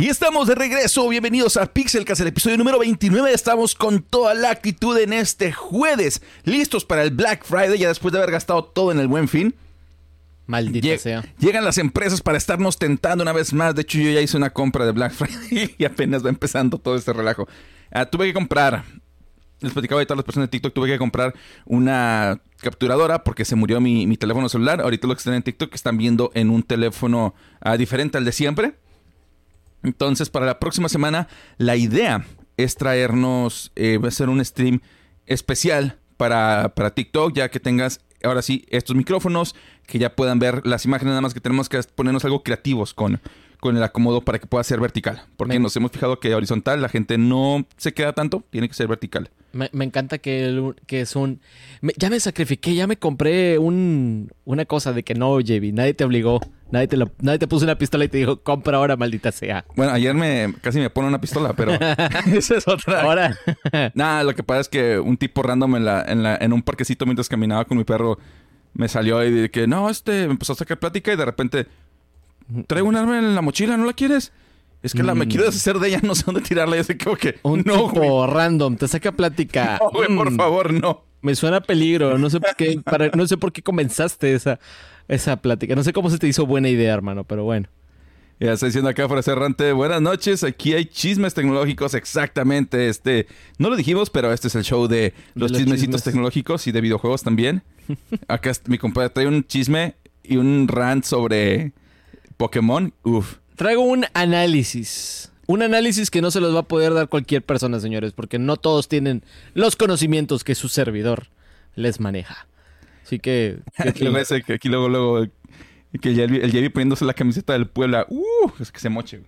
Y estamos de regreso, bienvenidos a Pixelcast, el episodio número 29. Estamos con toda la actitud en este jueves, listos para el Black Friday, ya después de haber gastado todo en el buen fin. Maldita sea. Llegan las empresas para estarnos tentando una vez más. De hecho, yo ya hice una compra de Black Friday y apenas va empezando todo este relajo. Ah, tuve que comprar, les platicaba a todas las personas de TikTok, tuve que comprar una capturadora porque se murió mi, mi teléfono celular. Ahorita lo que están en TikTok están viendo en un teléfono ah, diferente al de siempre. Entonces, para la próxima semana, la idea es traernos, eh, va a ser un stream especial para, para TikTok, ya que tengas ahora sí estos micrófonos, que ya puedan ver las imágenes, nada más que tenemos que ponernos algo creativos con, con el acomodo para que pueda ser vertical. Porque Me- nos hemos fijado que horizontal la gente no se queda tanto, tiene que ser vertical. Me, me encanta que, el- que es un... me- ya me sacrifiqué, ya me compré un, una cosa de que no, JB, nadie te obligó. Nadie te, lo- nadie te puso una pistola y te dijo, compra ahora, maldita sea. Bueno, ayer me casi me pone una pistola, pero esa es otra. Ahora. Nada, lo que pasa es que un tipo random en, la, en, la, en un parquecito mientras caminaba con mi perro me salió y de que no, este, me empezó a sacar plática y de repente traigo un arma en la mochila, ¿no la quieres? Es que la me Mm. quiero deshacer de ella, no sé dónde tirarla. Y así como que, un no, güey, tipo random, te saca plática. no, güey, por Mm, favor, no. Me suena a peligro, no sé por qué, para- no sé por qué comenzaste esa, esa plática. No sé cómo se te hizo buena idea, hermano, pero bueno. Ya está diciendo acá fuera cerrante, buenas noches, aquí hay chismes tecnológicos, exactamente, este, no lo dijimos, pero este es el show de los, los chismecitos chismes. tecnológicos y de videojuegos también. acá mi compadre trae un chisme y un rant sobre Pokémon, uf. Traigo un análisis. Un análisis que no se los va a poder dar cualquier persona, señores, porque no todos tienen los conocimientos que su servidor les maneja. Así que... que- Aquí, luego ese que aquí luego, luego, que el Yevi poniéndose la camiseta del Puebla, uh, es que se moche.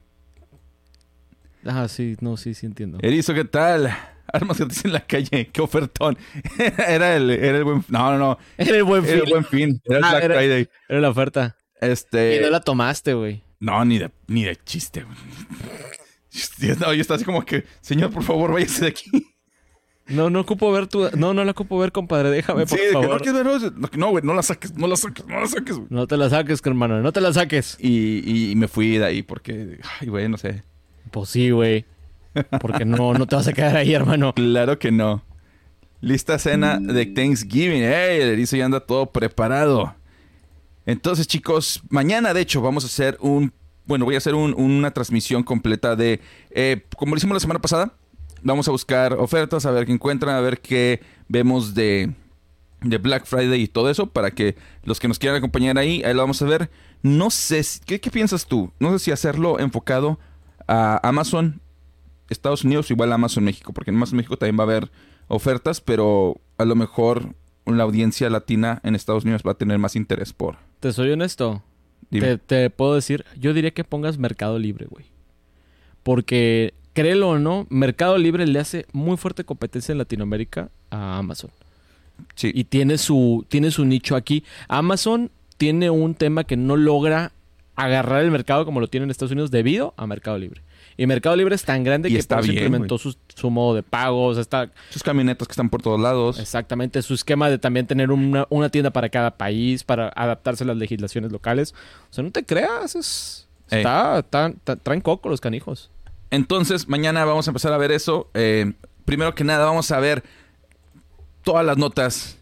Ah, sí, no, sí, sí entiendo. Erizo, ¿qué tal? Armas gratis en la calle, qué ofertón. era el, era el buen, no, no, no, Era el buen era el fin. buen fin, era el Ah, Black era- Friday. Era la oferta. Este... Y no la tomaste, güey. No, ni de, ni de chiste. güey. No, yo estaba así como que, señor, por favor, váyase de aquí. No, no ocupo ver tu... No, no la ocupo ver, compadre. Déjame, por Sí, de que, favor. no, que no, no, no, güey, no la saques, no la saques, no la saques. güey. No te la saques, hermano. No te la saques. Y, y me fui de ahí porque, ay, güey, no sé. Pues sí, güey. Porque no, no te vas a quedar ahí, hermano. Claro que no. Lista cena de Thanksgiving. ¡Ey! El erizo ya anda todo preparado. Entonces, chicos, mañana, de hecho, vamos a hacer un. Bueno, voy a hacer un- una transmisión completa de. eh, como lo hicimos la semana pasada. Vamos a buscar ofertas, a ver qué encuentran, a ver qué vemos de, de Black Friday y todo eso. Para que los que nos quieran acompañar ahí, ahí lo vamos a ver. No sé. si- ¿Qué, qué piensas tú? No sé si hacerlo enfocado a Amazon Estados Unidos o igual a Amazon México, porque en Amazon México también va a haber ofertas, pero a lo mejor la audiencia latina en Estados Unidos va a tener más interés por. Te soy honesto. Te puedo decir, yo diría que pongas Mercado Libre, güey. Porque, créelo o no, Mercado Libre le hace muy fuerte competencia en Latinoamérica a Amazon. Sí. Y tiene su, tiene su nicho aquí. Amazon tiene un tema que no logra agarrar el mercado como lo tiene en Estados Unidos debido a Mercado Libre. Y Mercado Libre es tan grande Y que está bien, implementó su, su modo de pago. O sea, está Sus camionetas que están por todos lados. exactamente su esquema de también tener una, una tienda para cada país, para adaptarse a las legislaciones locales. O sea, no te creas, es... Está, está- está- traen coco los canijos. Entonces, mañana vamos a empezar a ver eso. Eh, primero que nada, vamos a ver todas las notas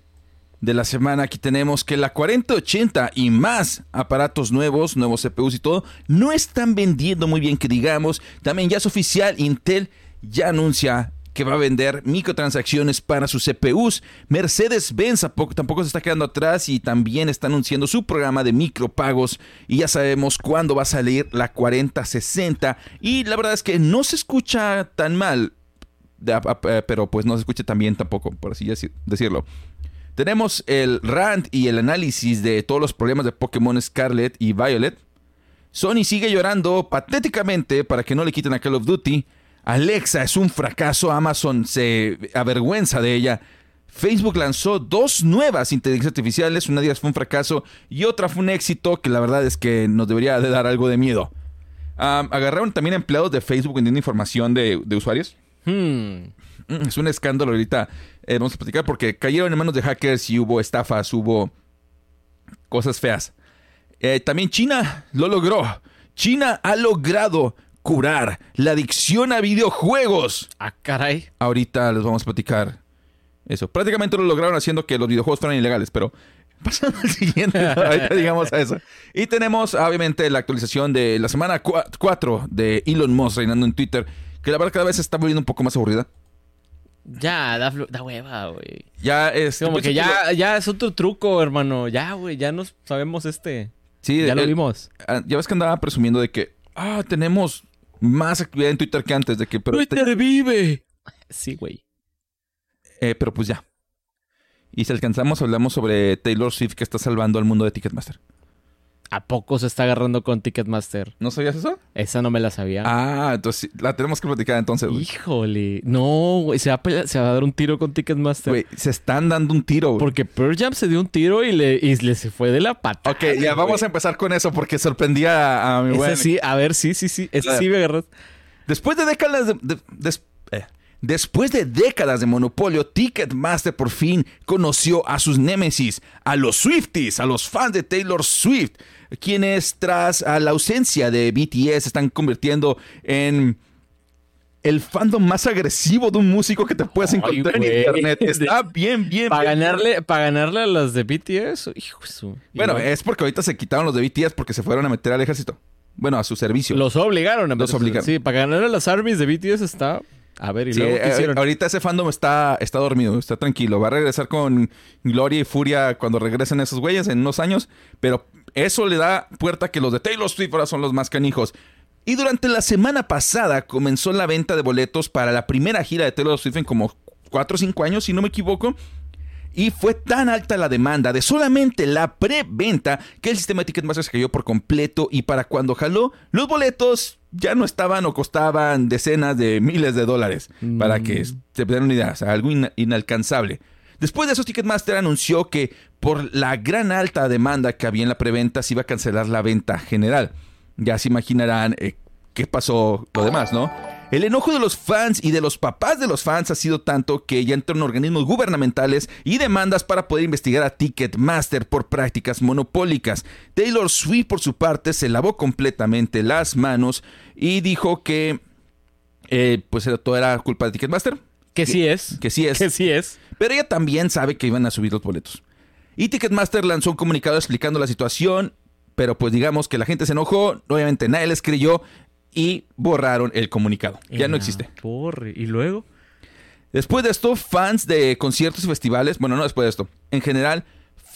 de la semana. Aquí tenemos que la 4080 y más aparatos nuevos, nuevos CPUs y todo, no están vendiendo muy bien, que digamos. También ya es oficial, Intel ya anuncia que va a vender microtransacciones para sus CPUs. Mercedes-Benz tampoco, se está quedando atrás y también está anunciando su programa de micropagos. Y ya sabemos cuándo va a salir la 4060. Y la verdad es que no se escucha tan mal, eh, pero pues no se escucha tan bien tampoco, por así deci- decirlo. Tenemos el rant y el análisis de todos los problemas de Pokémon Scarlet y Violet. Sony sigue llorando patéticamente para que no le quiten a Call of Duty. Alexa es un fracaso, Amazon se avergüenza de ella. Facebook lanzó dos nuevas inteligencias artificiales, una de ellas fue un fracaso y otra fue un éxito que la verdad es que nos debería de dar algo de miedo. Agarraron también empleados de Facebook vendiendo información de, de usuarios. Hmm. Mm, Es un escándalo ahorita. eh, vamos a platicar porque cayeron en manos de hackers y hubo estafas, hubo cosas feas. Eh, también China lo logró. China ha logrado curar la adicción a videojuegos. Ah, caray. Ahorita les vamos a platicar eso. Prácticamente lo lograron haciendo que los videojuegos fueran ilegales, pero pasando al siguiente, ahorita digamos a eso. Y tenemos, obviamente, la actualización de la semana 4 de Elon Musk reinando en Twitter, que la verdad cada vez se está volviendo un poco más aburrida. Ya, da, hueva, güey. Ya es... Como que ya, ya es otro truco, hermano. Ya, güey, ya nos sabemos este. Sí, Ya lo vimos. ah, ya ves que andaba presumiendo de que, ah, tenemos más actividad en Twitter que antes, de que, pero, vive. Sí, güey. eh, pero pues ya. Y si alcanzamos, hablamos sobre Taylor Swift que está salvando al mundo de Ticketmaster. ¿A poco se está agarrando con Ticketmaster? ¿No sabías eso? Esa no me la sabía. Ah, entonces la tenemos que platicar entonces. güey. Híjole. No, güey. Se va, a pelear- se va a dar un tiro con Ticketmaster. Güey, se están dando un tiro. güey. Porque Pearl Jam se dio un tiro y le, y le se fue de la pata. Ok, ya vamos a empezar con eso porque sorprendía a, a mi buen. sí, a ver, sí, sí, sí. Claro. sí me agarras. Después de décadas de, eh, después de décadas de monopolio, Ticketmaster por fin conoció a sus némesis, a los Swifties, a los fans de Taylor Swift, quienes tras a la ausencia de BTS se están convirtiendo en el fandom más agresivo de un músico que te puedes Ay, encontrar en internet. Está bien, bien, Para ganarle, para ganarle a las de BTS, hijo su- Bueno, no- es porque ahorita se quitaron los de BTS porque se fueron a meter al ejército. Bueno, a su servicio. los obligaron a Los meterse. obligaron. Sí, para ganarle a las armies de BTS está. A ver, y Sí, luego eh, ¿qué hicieron? ahorita ese fandom está, está dormido, está tranquilo. Va a regresar con gloria y furia cuando regresen esos güeyes en unos años. Pero eso le da puerta a que los de Taylor Swift ahora son los más canijos. Y durante la semana pasada comenzó la venta de boletos para la primera gira de Taylor Swift en como 4 o 5 años, si no me equivoco. Y fue tan alta la demanda de solamente la preventa que el sistema de Ticketmaster se cayó por completo y para cuando jaló, los boletos ya no estaban o costaban decenas de miles de dólares. Para que se den una idea, o sea, algo ina- inalcanzable. Después de eso, Ticketmaster anunció que por la gran alta demanda que había en la preventa se iba a cancelar la venta general. Ya se imaginarán eh, qué pasó lo demás, ¿no? El enojo de los fans y de los papás de los fans ha sido tanto que ya entraron organismos gubernamentales y demandas para poder investigar a Ticketmaster por prácticas monopólicas. Taylor Swift, por su parte, se lavó completamente las manos y dijo que eh, pues todo era culpa de Ticketmaster, Que sí es. que sí es. Que sí es. Pero ella también sabe que iban a subir los boletos. Y Ticketmaster lanzó un comunicado explicando la situación, pero pues digamos que la gente se enojó, obviamente nadie les creyó y borraron el comunicado. Ya no existe. torre. Y luego. Después de esto, fans de conciertos y festivales, bueno, no después de esto, en general,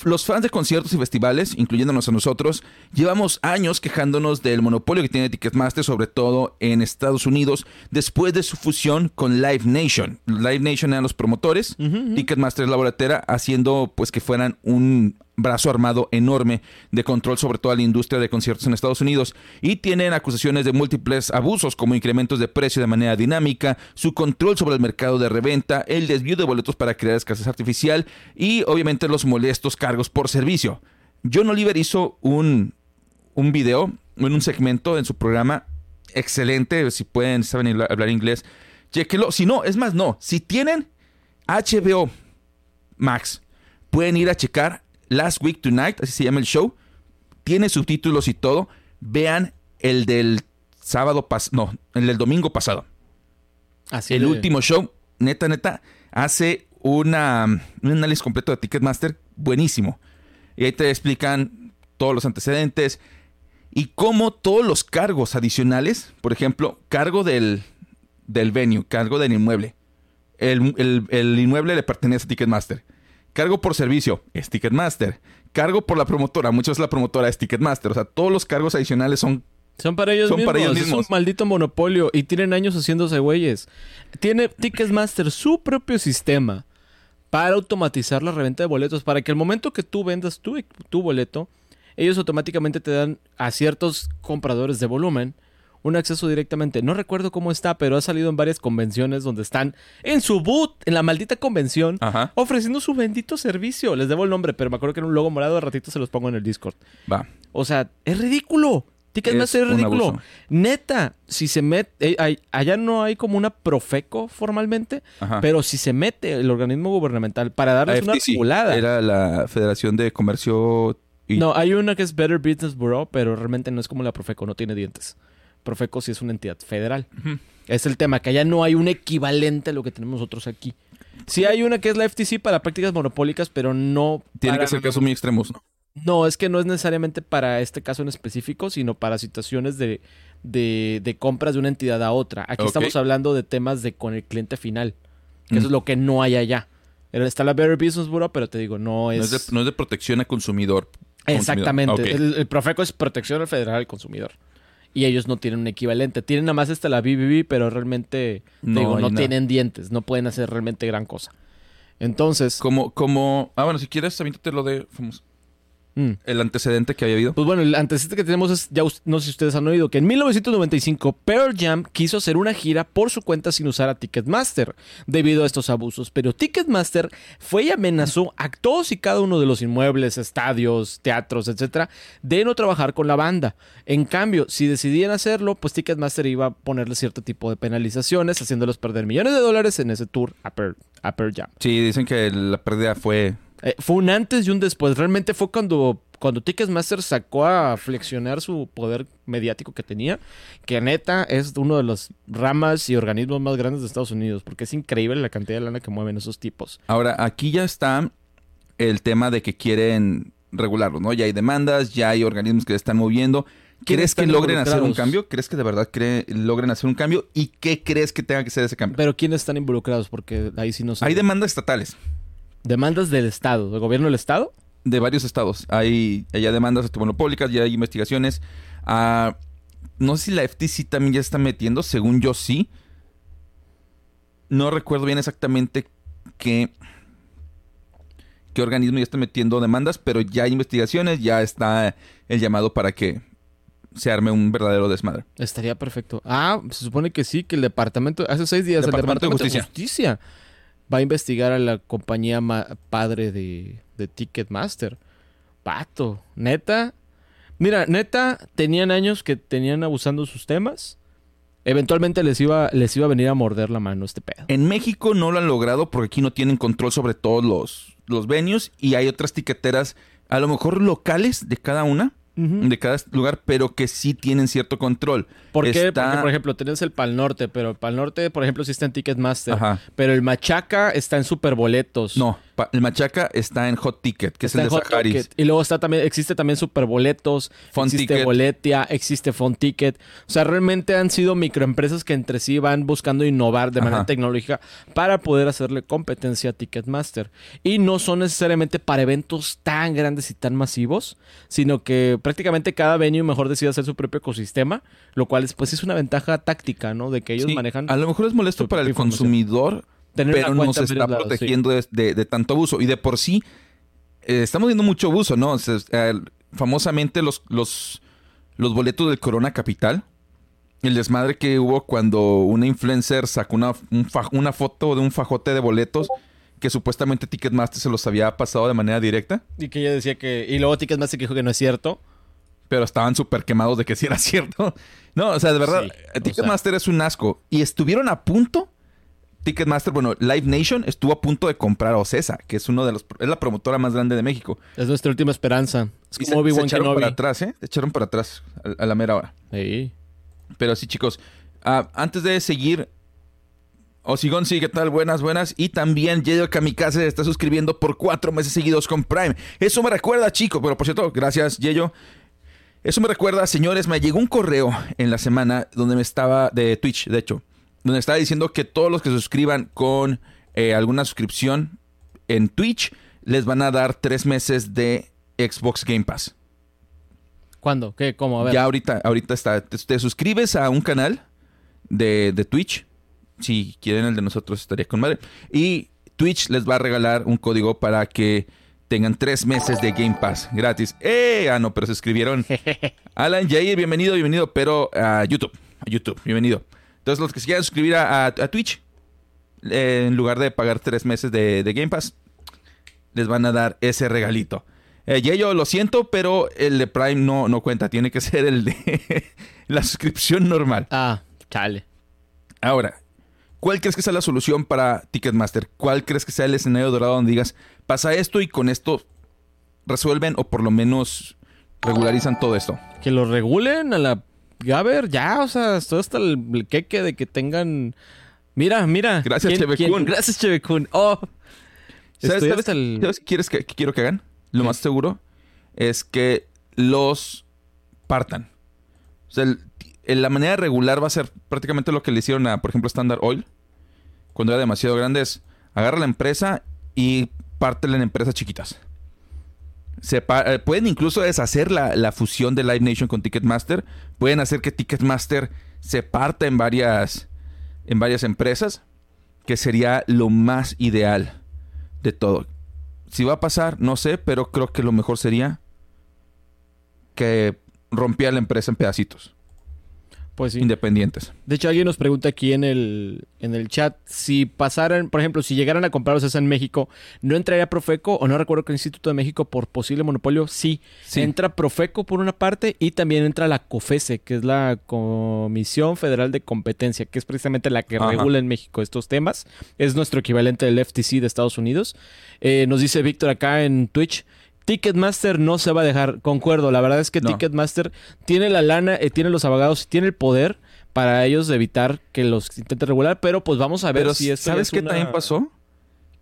los fans de conciertos y festivales, incluyéndonos a nosotros, llevamos años quejándonos del monopolio que tiene Ticketmaster, sobre todo en Estados Unidos, después de su fusión con Live Nation. Live Nation eran los promotores, Ticketmaster es la boletera, haciendo pues que fueran un brazo armado enorme de control sobre toda la industria de conciertos en Estados Unidos y tienen acusaciones de múltiples abusos como incrementos de precio de manera dinámica, su control sobre el mercado de reventa, el desvío de boletos para crear escasez artificial y obviamente los molestos cargos por servicio. John Oliver hizo un, un video en un segmento en su programa excelente, si pueden, saben hablar- inglés, chequenlo. Si no, es más, no, si tienen HBO Max, pueden ir a checar Last Week Tonight, así se llama el show. Tiene subtítulos y todo. Vean el del sábado pasado, no, el del domingo pasado. Así el de- último show, neta, neta, hace una, un análisis completo de Ticketmaster buenísimo. Y ahí te explican todos los antecedentes y cómo todos los cargos adicionales, por ejemplo, cargo del, del venue, cargo del inmueble. El, el- el inmueble le pertenece a Ticketmaster. Cargo por servicio es Ticketmaster. Cargo por la promotora, muchas veces la promotora es Ticketmaster. O sea, todos los cargos adicionales son Son para ellos Son mismos. para ellos Es mismos. un maldito monopolio y tienen años haciéndose güeyes. Tiene Ticketmaster su propio sistema para automatizar la reventa de boletos. Para que el momento que tú vendas tu, tu boleto, ellos automáticamente te dan a ciertos compradores de volumen un acceso directamente. No recuerdo cómo está, pero ha salido en varias convenciones donde están en su boot, en la maldita convención, Ajá. ofreciendo su bendito servicio. Les debo el nombre, pero me acuerdo que era un logo morado. De ratito se los pongo en el Discord. Va. O sea, es ridículo. Ticketmaster Es ridículo. Neta, si se mete. eh, allá no hay como una Profeco formalmente, Ajá. pero si se mete el organismo gubernamental para darles una regulada. Era la Federación de Comercio y No, hay una que es Better Business Bureau, pero realmente no es como la Profeco, no tiene dientes. Profeco sí es una entidad federal. Es el tema, que allá no hay un equivalente a lo que tenemos nosotros aquí. Sí hay una que es la FTC para prácticas monopólicas, pero no Tiene para- que ser casos muy extremos, ¿no? No, es que no es necesariamente para este caso en específico, sino para situaciones de, de, de compras de una entidad a otra. Aquí estamos hablando de temas de con el cliente final, que Mm. eso es lo que no hay allá. Está la Better Business Bureau, pero te digo, no No es... de, no es de protección a consumidor. Exactamente. El, el Profeco es protección al federal al consumidor. Y ellos no tienen un equivalente. Tienen nada más hasta la BBB, pero realmente No no, digo, no tienen dientes. No pueden hacer realmente gran cosa. Entonces, Como, como... Ah, bueno, si quieres, también te lo de... famoso- mm, El antecedente que había habido. pues bueno, el antecedente que tenemos es, ya no sé si ustedes han oído, que en 1995 Pearl Jam quiso hacer una gira por su cuenta sin usar a Ticketmaster debido a estos abusos. Pero Ticketmaster fue y amenazó a todos y cada uno de los inmuebles, estadios, teatros, etcétera, de no trabajar con la banda. En cambio, si decidían hacerlo, pues Ticketmaster iba a ponerle cierto tipo de penalizaciones, haciéndolos perder millones de dólares en ese tour a Pearl, a Pearl Jam. Sí, dicen que la pérdida fue... Eh, fue un antes y un después. Realmente fue cuando, cuando Ticketmaster sacó a flexionar su poder mediático que tenía, que neta es uno de los ramas y organismos más grandes de Estados Unidos, porque es increíble la cantidad de lana que mueven esos tipos. Ahora, aquí ya está el tema de que quieren regularlo, ¿no? Ya hay demandas, ya hay organismos que se están moviendo. ¿Quiénes ¿Crees que logren hacer un cambio? ¿Crees que de verdad cree- logren hacer un cambio? ¿Y qué crees que tenga que ser ese cambio? Pero ¿quiénes están involucrados? Porque ahí sí no sé. Hay demandas estatales demandas del Estado, del gobierno del Estado. de varios estados. Hay ya demandas monopólicas, ya hay investigaciones. Ah, no sé si la FTC también ya está metiendo, según yo sí. No recuerdo bien exactamente qué, qué organismo ya está metiendo demandas, pero ya hay investigaciones, ya está el llamado para que se arme un verdadero desmadre. Estaría perfecto. Ah, se supone que sí, que el departamento, hace seis días, Departamento el Departamento de Justicia. Va a investigar a la compañía padre de, de Ticketmaster. Pato, neta. Mira, neta, tenían años que tenían abusando sus temas. Eventualmente les iba, les iba a venir a morder la mano este pedo. En México no lo han logrado porque aquí no tienen control sobre todos los, los venues y hay otras tiqueteras, a lo mejor locales de cada una, De cada lugar, pero que sí tienen cierto control. ¿Por qué? Está- Porque, por ejemplo, tenés el Pal Norte, pero el Pal Norte, por ejemplo, sí está en Ticketmaster. Ajá. Pero el Machaca está en Superboletos. No, el Machaca está en Hot Ticket, que Está es el de Hot Saharis. Ticket. Y luego está también, existe también Superboletos, Fun existe Ticket. Boletia, existe Fun Ticket. O sea, realmente han sido microempresas que entre sí van buscando innovar de manera tecnológica para poder hacerle competencia a Ticketmaster. Y no son necesariamente para eventos tan grandes y tan masivos, sino que prácticamente cada venue mejor decide hacer su propio ecosistema, lo cual es, pues es una ventaja táctica, ¿no? De que ellos Sí, manejan A lo mejor es molesto para el consumidor, tener pero nos está sí. protegiendo de, de- de tanto abuso. Y de por sí, eh, estamos viendo mucho abuso, ¿no? O sea, eh, famosamente los, los, los boletos del Corona Capital. El desmadre que hubo cuando una influencer sacó una, un fa- una foto de un fajote de boletos que supuestamente Ticketmaster se los había pasado de manera directa, Y que ella decía que... Y luego Ticketmaster que dijo que no es cierto. pero estaban súper quemados de que sí era cierto. No, o sea, de verdad, Sí, Ticketmaster es un asco. Y estuvieron a punto, Ticketmaster, bueno, Live Nation estuvo a punto de comprar a Ocesa, que es uno de los, es la promotora más grande de México. Es nuestra última esperanza. Es se, como se Obi-Wan echaron Kenobi. para atrás, ¿eh? Se echaron para atrás a, a la mera hora. Sí. Pero sí, chicos, ah, antes de seguir, Osigón, sí, ¿qué tal? Buenas, buenas. Y también Yeyo Kamikaze se está suscribiendo por cuatro meses seguidos con Prime. Eso me recuerda, chicos. Pero por cierto, gracias, Yeyo. Eso me recuerda, señores, me llegó un correo en la semana donde me estaba, de Twitch, de hecho, donde estaba diciendo que todos los que se suscriban con eh, alguna suscripción en Twitch les van a dar tres meses de Xbox Game Pass. ¿Cuándo? ¿Qué? ¿Cómo? A ver. Ya ahorita, ahorita está. Te, te suscribes a un canal de, de Twitch. Si quieren el de nosotros estaría con madre. Y Twitch les va a regalar un código para que tengan tres meses de Game Pass gratis. ¡Eh! Ah, no, pero se suscribieron. Alan Jair, bienvenido, bienvenido. Pero a YouTube, a YouTube, bienvenido. Entonces los que se quieran suscribir a, a- a Twitch, eh, en lugar de pagar tres meses de, de Game Pass, les van a dar ese regalito. Eh, Yeyo, lo siento, pero el de Prime no, no cuenta. Tiene que ser el de la suscripción normal. Ah, chale. Ahora, ¿cuál crees que sea la solución para Ticketmaster? ¿Cuál crees que sea el escenario dorado donde digas, pasa esto y con esto resuelven o por lo menos regularizan todo esto? Que lo regulen a la Gaber, ya, o sea, estoy hasta el, queque de que tengan. Mira, mira. Gracias, ¿quién- Chevecún. quién? Gracias, Chevecún. Oh. ¿Sabes, sabes- el- sabes qué quieres que, quiero que hagan? Lo más seguro es que los partan. O sea, el- la manera regular va a ser prácticamente lo que le hicieron a, por ejemplo, Standard Oil. Cuando era demasiado grande es agarra la empresa y pártela en empresas chiquitas. Eh, pueden incluso deshacer la, la fusión de Live Nation con Ticketmaster. Pueden hacer que Ticketmaster se parta en varias, en varias empresas. Que sería lo más ideal de todo. Si va a pasar, no sé, pero creo que lo mejor sería que rompiera la empresa en pedacitos Pues sí. independientes. De hecho, alguien nos pregunta aquí en el, en el chat si pasaran, por ejemplo, si llegaran a comprarlos esa en México, ¿no entraría Profeco o no recuerdo que el Instituto de México por posible monopolio? Sí, Sí. entra Profeco por una parte y también entra la COFESE, que es la Comisión Federal de Competencia, que es precisamente la que Ajá. regula en México estos temas. Es nuestro equivalente del FTC de Estados Unidos. Eh, nos dice Víctor acá en Twitch. Ticketmaster no se va a dejar, concuerdo, la verdad es que No. Ticketmaster tiene la lana, eh, tiene los abogados, tiene el poder para ellos de evitar que los intenten regular, pero pues vamos a ver Pero si esto ¿sabes es qué una- también pasó?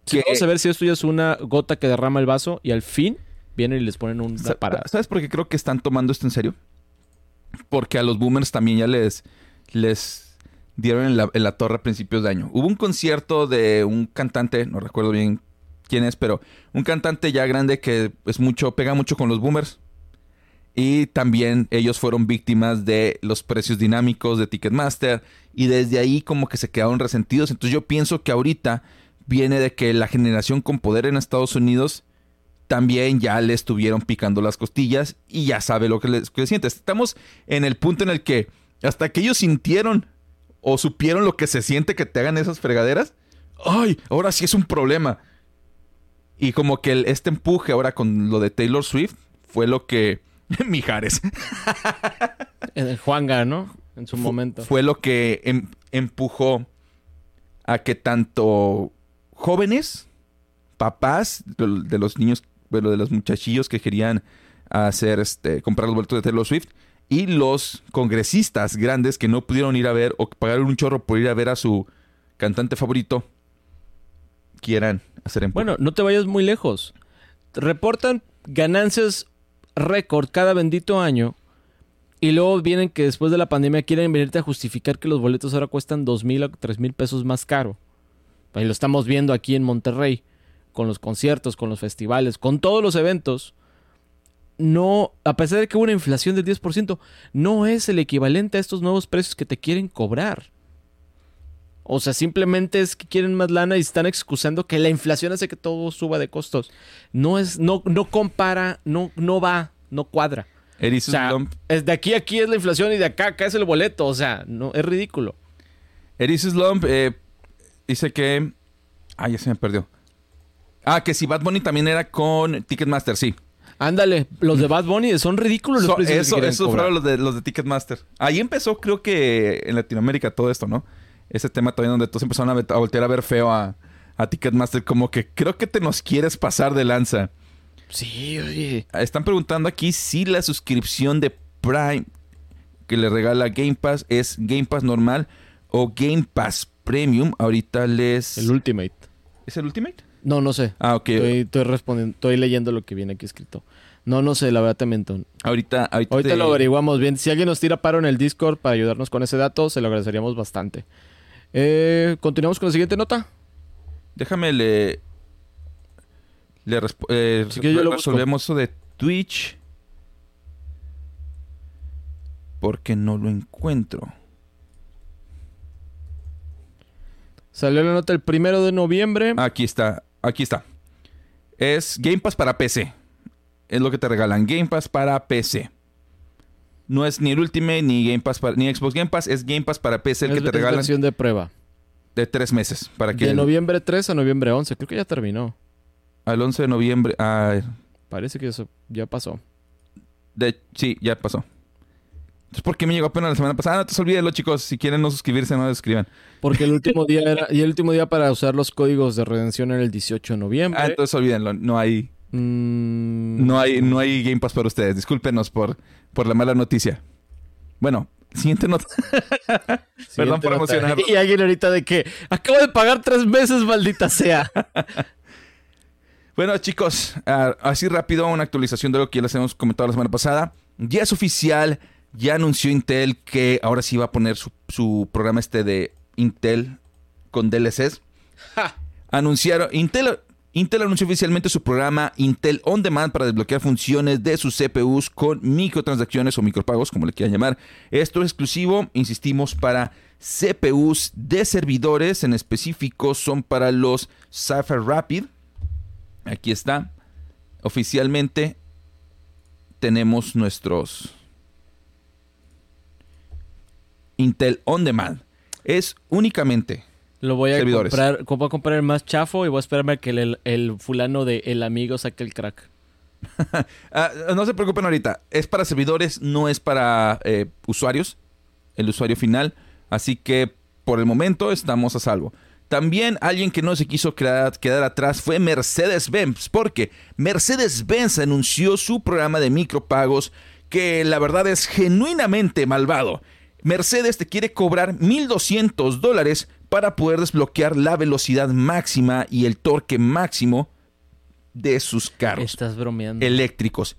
Sí, Que- vamos a ver si esto ya es una gota que derrama el vaso y al fin vienen y les ponen Sa- parada. ¿Sabes por qué creo que están tomando esto en serio? Porque a los boomers también ya les, les dieron en la, en la torre a principios de año. Hubo un concierto de un cantante, no recuerdo bien quién es, pero un cantante ya grande que es mucho, pega mucho con los boomers. Y también ellos fueron víctimas de los precios dinámicos de Ticketmaster. Y desde ahí como que se quedaron resentidos. Entonces yo pienso que ahorita viene de que la generación con poder en Estados Unidos también ya le estuvieron picando las costillas y ya sabe lo que les siente. Estamos en el punto en el que hasta que ellos sintieron o supieron lo que se siente que te hagan esas fregaderas, ¡ay! Ahora sí es un problema. Y como que el- este empuje ahora con lo de Taylor Swift fue lo que... Mijares. Juanga, ¿no? En su momento. Fue lo que em- empujó a que tanto jóvenes, papás de, de los niños, bueno, de los muchachillos que querían hacer este, comprar los boletos de Taylor Swift y los congresistas grandes que no pudieron ir a ver o pagaron un chorro por ir a ver a su cantante favorito quieran hacer empuje. Bueno, no te vayas muy lejos. Reportan ganancias récord cada bendito año. Y luego vienen que después de la pandemia quieren venirte a justificar que los boletos ahora cuestan dos mil o tres mil pesos más caro. Y lo estamos viendo aquí en Monterrey, con los conciertos, con los festivales, con todos los eventos. No, a pesar de que hubo una inflación del 10%, no es el equivalente a estos nuevos precios que te quieren cobrar. O sea, simplemente es que quieren más lana y están excusando que la inflación hace que todo suba de costos. No es, no, no compara, no, no va, no cuadra. O sea, es de aquí a aquí es la inflación y de acá acá es el boleto. O sea, no, es ridículo. Erisus Lump, eh, dice que... Ah, ya se me perdió. Ah, que si Bad Bunny también era con Ticketmaster, sí. Ándale, los de Bad Bunny son ridículos los So- precios eso eso fueron los de, los de Ticketmaster. Ahí empezó, creo que en Latinoamérica todo esto, ¿no? Ese tema también donde todos empezaron a, voltear a ver feo a, a Ticketmaster, como que creo que te nos quieres pasar de lanza. Sí, oye. Están preguntando aquí si la suscripción de Prime que le regala Game Pass es Game Pass normal o Game Pass Premium. Ahorita les... El Ultimate. ¿Es el Ultimate? No, no sé. Ah, ok. Estoy, estoy respondiendo, estoy leyendo lo que viene aquí escrito. No, no sé, la verdad te miento. Ahorita, ahorita, Ahorita te- lo averiguamos bien. Si alguien nos tira paro en el Discord para ayudarnos con ese dato, se lo agradeceríamos bastante. Eh, Continuamos con la siguiente nota. Déjame le. Le eh, yo lo resolvemos eso de Twitch. Porque no lo encuentro. Salió la nota el primero de noviembre. Aquí está. Aquí está. Es Game Pass para PC. Es lo que te regalan. Game Pass para PC. No es ni el Ultimate, ni Game Pass para, ni Xbox Game Pass. Es Game Pass para PC el es, que te es regalan versión de prueba. de tres meses. Para que De noviembre 3 a noviembre 11. Creo que ya terminó. al 11 de noviembre. ah, Parece que eso ya pasó. De, sí, ya pasó. Entonces, ¿por qué me llegó apenas la semana pasada? Ah, no te olvídelo, chicos. Si quieren no suscribirse, no suscriban. Porque el último día era... Y el último día para usar los códigos de redención era el 18 de noviembre. Ah, entonces olvídenlo. No hay, Mm, no hay, no hay Game Pass para ustedes. Discúlpenos por, por la mala noticia. Bueno, Siguiente nota. Perdón por nota. emocionarlo. Y alguien ahorita de que acabo de pagar tres meses, maldita sea. Bueno, chicos, así rápido, una actualización de lo que ya les hemos comentado la semana pasada. Ya es oficial, ya anunció Intel que ahora sí va a poner su, su programa este de Intel con DLCs. Ja. Anunciaron, Intel, Intel anunció oficialmente su programa Intel On Demand para desbloquear funciones de sus CPUs con microtransacciones o micropagos, como le quieran llamar. Esto es exclusivo, insistimos, para CPUs de servidores, en específico son para los Sapphire Rapid. Aquí está. Oficialmente tenemos nuestros Intel On Demand. Es únicamente Lo voy a Servidores. comprar, voy a comprar el más chafo y voy a esperarme a que el, el fulano de el amigo saque el crack. Ah, no se preocupen ahorita. Es para servidores, no es para eh, usuarios. El usuario final. Así que por el momento estamos a salvo. También alguien que no se quiso quedar, quedar atrás fue Mercedes-Benz. Porque Mercedes-Benz anunció su programa de micropagos que la verdad es genuinamente malvado. Mercedes te quiere cobrar 1.200 dólares para poder desbloquear la velocidad máxima y el torque máximo de sus carros Estás bromeando. eléctricos.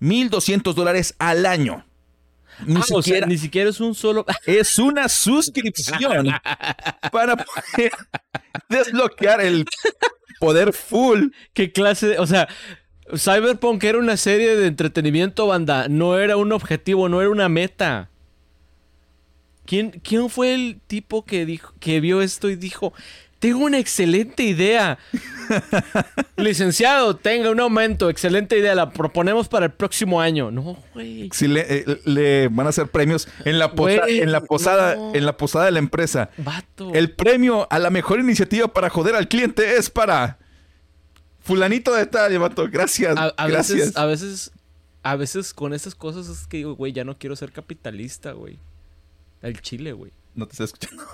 1.200 dólares al año. Ni, Ah, o sea, siquiera ni siquiera es un solo. es una suscripción para poder desbloquear el poder full. ¿Qué clase de.? O sea, Cyberpunk era una serie de entretenimiento, banda. No era un objetivo, no era una meta. ¿Quién, quién fue el tipo que dijo, que vio esto y dijo, tengo una excelente idea? Licenciado, tenga un aumento, excelente idea, la proponemos para el próximo año. No, güey. Si le, eh, le van a hacer premios en la, posa- en la posada, no. en la posada de la empresa. Vato. El premio a la mejor iniciativa para joder al cliente es para fulanito de tal, vato. Gracias. a, a gracias. veces, a veces, a veces con estas cosas es que digo, güey, ya no quiero ser capitalista, güey. El chile, güey. No te estoy escuchando.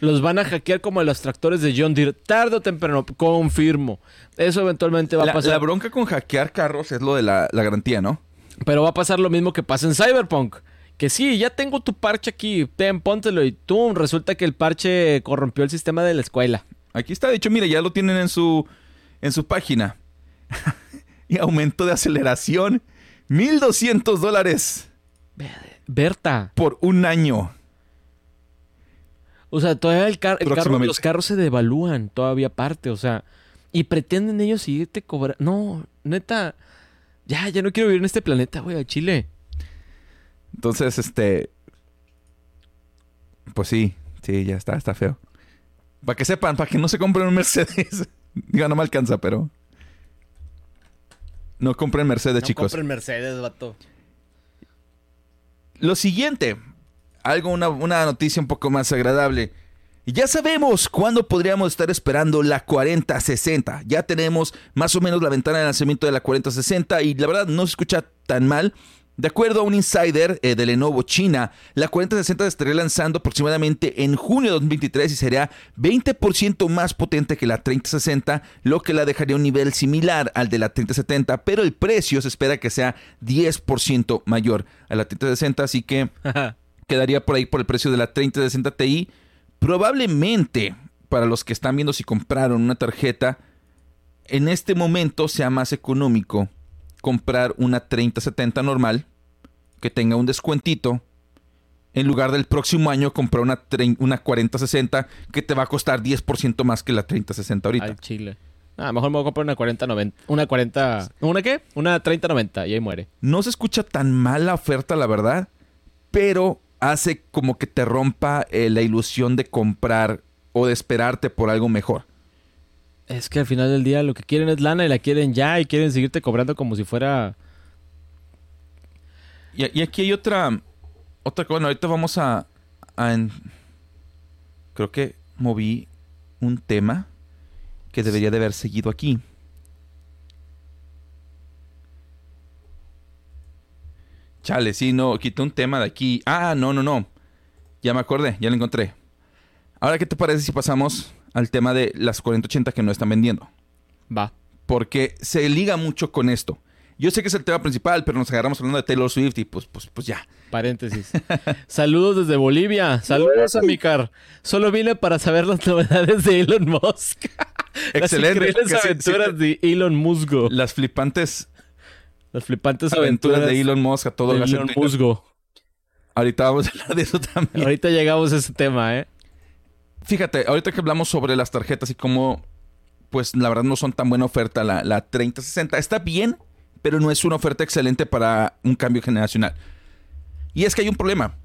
Los van a hackear como a los tractores de John Deere. Tarde o temprano, confirmo. Eso eventualmente va a pasar. la bronca con hackear carros es lo de la, la garantía, ¿no? Pero va a pasar lo mismo que pasa en Cyberpunk. Que sí, ya tengo tu parche aquí. Ten, póntelo. Y tú, resulta que el parche corrompió el sistema de la escuela. Aquí está, de hecho, mira, ya lo tienen en su, en su página. y aumento de aceleración, 1.200 dólares Berta. por un año. O sea, todavía el, car- el carro, Próximamente. los carros se devalúan todavía aparte, o sea, y pretenden ellos seguirte cobrando. No, neta, ya, ya no quiero vivir en este planeta, güey, a Chile. Entonces, este... Pues sí, sí, ya está, está feo. Para que sepan, para que no se compren un Mercedes. Digo, no me alcanza, pero... No compren Mercedes, chicos. compren Mercedes, vato. Lo siguiente, algo, una, una noticia un poco más agradable. Ya sabemos cuándo podríamos estar esperando la 4060. Ya tenemos más o menos la ventana de lanzamiento de la 4060 y la verdad no se escucha tan mal. De acuerdo a un insider eh, de Lenovo China, la 4060 se estaría lanzando aproximadamente en junio de 2023 y sería 20% más potente que la 3060, lo que la dejaría a un nivel similar al de la 3070, pero el precio se espera que sea 10% mayor a la 3060, así que quedaría por ahí por el precio de la 3060 Ti. Probablemente, para los que están viendo si compraron una tarjeta, en este momento sea más económico comprar una 3070 normal que tenga un descuentito en lugar del próximo año comprar una, una 4060 que te va a costar 10% más que la 3060 ahorita. Al Chile. Ah, mejor me voy a comprar una 40-90. Una 40. ¿Una qué? Una 30-90 y ahí muere. No se escucha tan mal la oferta, la verdad, pero hace como que te rompa eh, la ilusión de comprar o de esperarte por algo mejor. Es que al final del día lo que quieren es lana y la quieren ya y quieren seguirte cobrando como si fuera. Y, y aquí hay otra, otra cosa. Bueno, ahorita vamos a, a en- creo que moví un tema que debería de haber seguido aquí. Chale, sí, no, quité un tema de aquí. Ah, no, no, no. Ya me acordé, ya lo encontré. Ahora, ¿qué te parece si pasamos al tema de las 4080 que no están vendiendo? Va. porque se liga mucho con esto. Yo sé que es el tema principal, pero nos agarramos hablando de Taylor Swift y pues, pues, pues ya. Paréntesis. Saludos desde Bolivia. Saludos, Amicar. Solo vine para saber las novedades de Elon Musk. Excelente. Las increíbles que sí, aventuras sí. de Elon Musgo. Las flipantes Las flipantes aventuras, aventuras, de Elon Musk a todo en Elon. Musgo. Ahorita vamos a hablar de eso también. Ahorita llegamos a ese tema, ¿eh? Fíjate, ahorita que hablamos sobre las tarjetas y cómo, pues la verdad no son tan buena oferta la, la 3060. Está bien, pero no es una oferta excelente para un cambio generacional. Y es que hay un problema.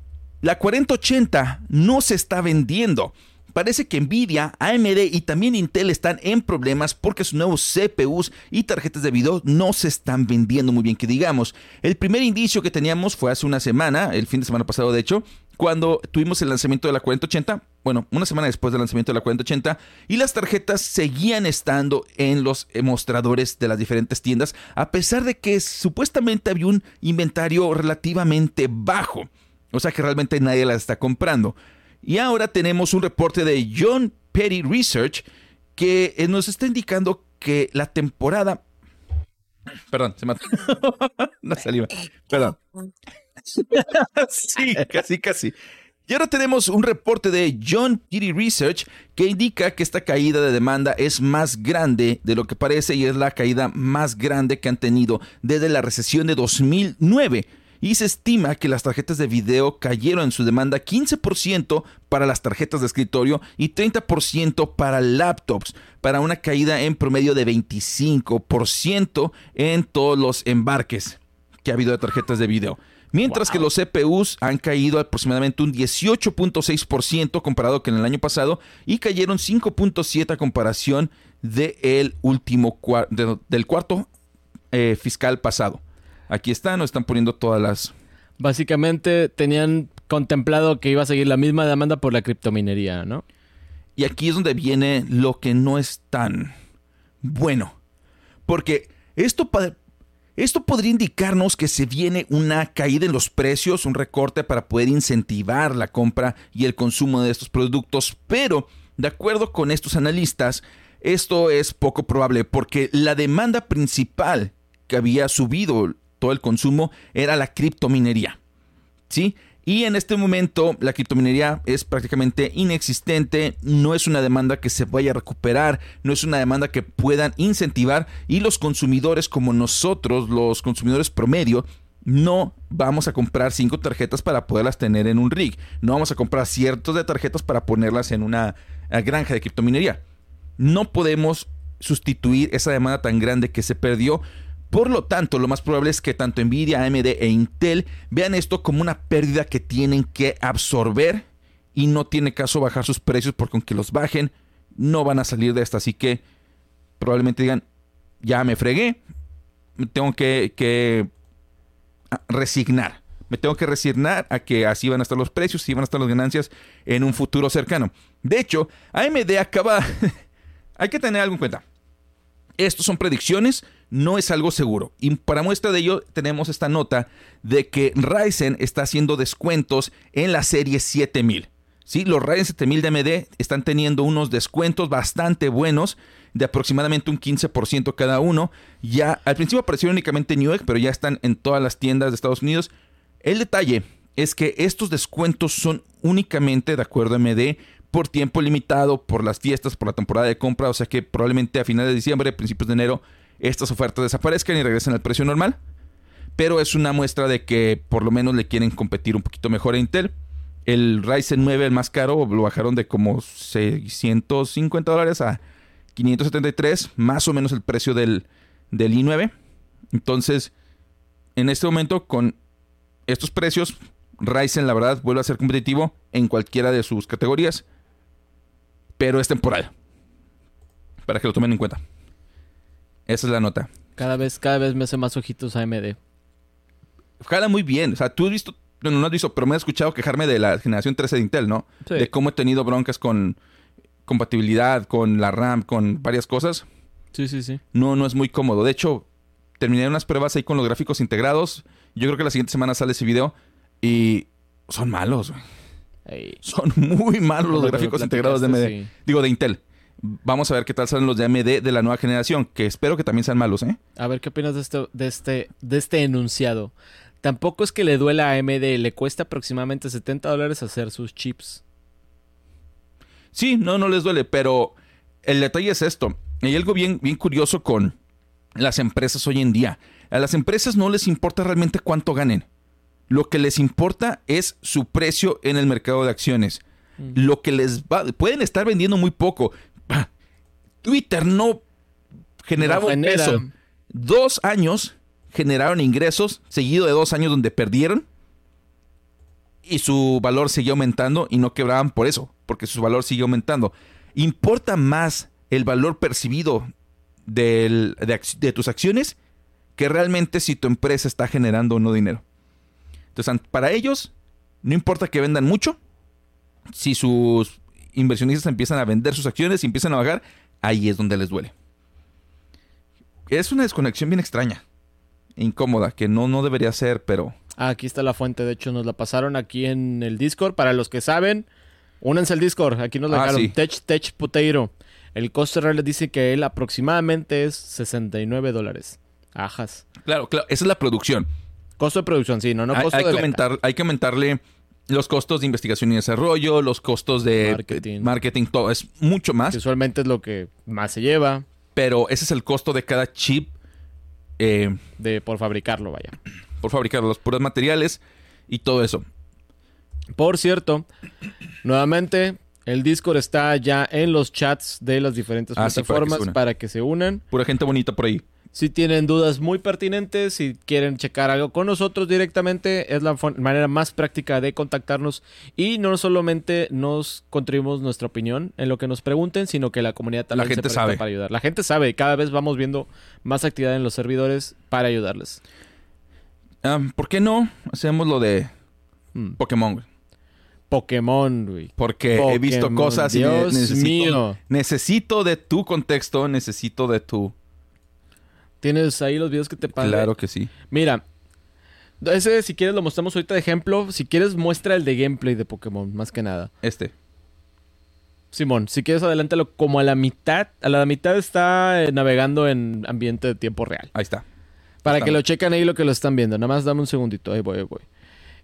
La 4080 no se está vendiendo. Parece que Nvidia, AMD y también Intel están en problemas porque sus nuevos CPUs y tarjetas de video no se están vendiendo muy bien, que digamos. El primer indicio que teníamos fue hace una semana, el fin de semana pasado de hecho, cuando tuvimos el lanzamiento de la 4080, bueno, una semana después del lanzamiento de la 4080, y las tarjetas seguían estando en los eh, mostradores de las diferentes tiendas, a pesar de que supuestamente había un inventario relativamente bajo. O sea que realmente nadie las está comprando. Y ahora tenemos un reporte de John Petty Research que eh, nos está indicando que la temporada... Perdón, se mató. Una saliva. Perdón. sí, casi, casi. Y ahora tenemos un reporte de John Petty Research que indica que esta caída de demanda es más grande de lo que parece y es la caída más grande que han tenido desde la recesión de 2009 y se estima que las tarjetas de video cayeron en su demanda 15% para las tarjetas de escritorio y 30% para laptops, para una caída en promedio de 25% en todos los embarques que ha habido de tarjetas de video. Mientras que los CPUs han caído aproximadamente un 18.6% comparado con el año pasado y cayeron 5.7 a comparación del último cua- de- del cuarto eh, fiscal pasado. Aquí están, nos están poniendo todas las... Básicamente tenían contemplado que iba a seguir la misma demanda por la criptominería, ¿no? Y aquí es donde viene lo que no es tan bueno. Porque esto, pa- esto podría indicarnos que se viene una caída en los precios, un recorte para poder incentivar la compra y el consumo de estos productos. Pero, de acuerdo con estos analistas, esto es poco probable porque la demanda principal que había subido todo el consumo era la criptominería. ¿sí? Y en este momento la criptominería es prácticamente inexistente, no es una demanda que se vaya a recuperar, no es una demanda que puedan incentivar y los consumidores como nosotros, los consumidores promedio, no vamos a comprar cinco tarjetas para poderlas tener en un rig, no vamos a comprar ciertos de tarjetas para ponerlas en una eh, granja de criptominería. No podemos sustituir esa demanda tan grande que se perdió por lo tanto, lo más probable es que tanto Nvidia, AMD e Intel vean esto como una pérdida que tienen que absorber y no tiene caso bajar sus precios porque aunque los bajen, no van a salir de esta. Así que probablemente digan, ya me fregué, tengo que, que ah, resignar. Me tengo que resignar a que así van a estar los precios y van a estar las ganancias en un futuro cercano. De hecho, AMD acaba... Hay que tener algo en cuenta. Estos son predicciones, no es algo seguro. Y para muestra de ello tenemos esta nota de que Ryzen está haciendo descuentos en la serie 7000. ¿Sí? Los Ryzen 7000 de AMD están teniendo unos descuentos bastante buenos de aproximadamente un 15% cada uno. Ya al principio aparecieron únicamente en Newegg, pero ya están en todas las tiendas de Estados Unidos. El detalle es que estos descuentos son únicamente, de acuerdo a AMD, por tiempo limitado, por las fiestas, por la temporada de compra, o sea que probablemente a finales de diciembre, principios de enero, estas ofertas desaparezcan y regresen al precio normal. Pero es una muestra de que por lo menos le quieren competir un poquito mejor a Intel. El Ryzen 9, el más caro, lo bajaron de como 650 dólares a 573, más o menos el precio del, del i9. Entonces, en este momento, con estos precios, Ryzen, la verdad, vuelve a ser competitivo en cualquiera de sus categorías. Pero es temporal. Para que lo tomen en cuenta. Esa es la nota. Cada vez, cada vez me hace más ojitos AMD. Jala muy bien. O sea, tú has visto, bueno, no has visto, pero me has escuchado quejarme de la generación 13 de Intel, ¿no? Sí. De cómo he tenido broncas con compatibilidad, con la RAM, con varias cosas. Sí, sí, sí. No, no es muy cómodo. De hecho, terminé unas pruebas ahí con los gráficos integrados. Yo creo que la siguiente semana sale ese video. Y son malos, güey. Ey. Son muy malos los gráficos integrados de AMD. sí. Digo, de Intel. Vamos a ver qué tal salen los de AMD de la nueva generación, que espero que también sean malos, ¿eh? A ver qué opinas de este, de este, de este enunciado. Tampoco es que le duela a AMD, le cuesta aproximadamente 70 dólares hacer sus chips. Sí, no, no les duele, pero el detalle es esto. Hay algo bien, bien curioso con las empresas hoy en día. A las empresas no les importa realmente cuánto ganen. Lo que les importa es su precio en el mercado de acciones. Lo que les va... Pueden estar vendiendo muy poco. Twitter no generaba No un genera. peso. Dos años generaron ingresos, seguido de dos años donde perdieron. Y su valor siguió aumentando y no quebraban por eso, porque su valor siguió aumentando. Importa más el valor percibido del- de, de tus acciones que realmente si tu empresa está generando o no dinero. Entonces, para ellos, no importa que vendan mucho, si sus inversionistas empiezan a vender sus acciones y empiezan a bajar, ahí es donde les duele. Es una desconexión bien extraña, incómoda, que no, no debería ser, pero Ah, aquí está la fuente, de hecho nos la pasaron aquí en el Discord. Para los que saben, únanse al Discord, aquí nos la Ah, dejaron. sí. Tech Tech Potato. El costo real les dice que él aproximadamente es 69 dólares. Ajas. claro, claro, esa es la producción. Costo de producción, sí, no, no hay, costo hay de que aumentar, hay que aumentarle los costos de investigación y desarrollo, los costos de Marketing. marketing, todo. Es mucho más, usualmente es lo que más se lleva pero ese es el costo de cada chip eh, de por fabricarlo, vaya. por fabricar los puros materiales y todo eso. Por cierto, nuevamente, el Discord está ya en los chats de las diferentes Ah, sí, para que plataformas para que se unan. Pura gente bonita por ahí. Si tienen dudas muy pertinentes, si quieren checar algo con nosotros directamente, es la manera más práctica de contactarnos y no solamente nos contribuimos nuestra opinión en lo que nos pregunten, sino que la comunidad también gente se sabe. para ayudar. La gente sabe, y cada vez vamos viendo más actividad en los servidores para ayudarles. Ah, ¿Por qué no hacemos lo de Mm. Pokémon? güey? Pokémon, güey. Porque he visto cosas y Dios necesito, mío. necesito de tu contexto, necesito de tu... ¿Tienes ahí los videos que te pasé? Claro que sí. Mira, ese si quieres lo mostramos ahorita de ejemplo. Si quieres muestra el de gameplay de Pokémon, más que nada. Este. Simón, si quieres adelántalo como a la mitad. A la mitad está eh, navegando en ambiente de tiempo real. Ahí está. Para que lo chequen ahí lo que lo están viendo. Nada más dame un segundito. Ahí voy, ahí voy.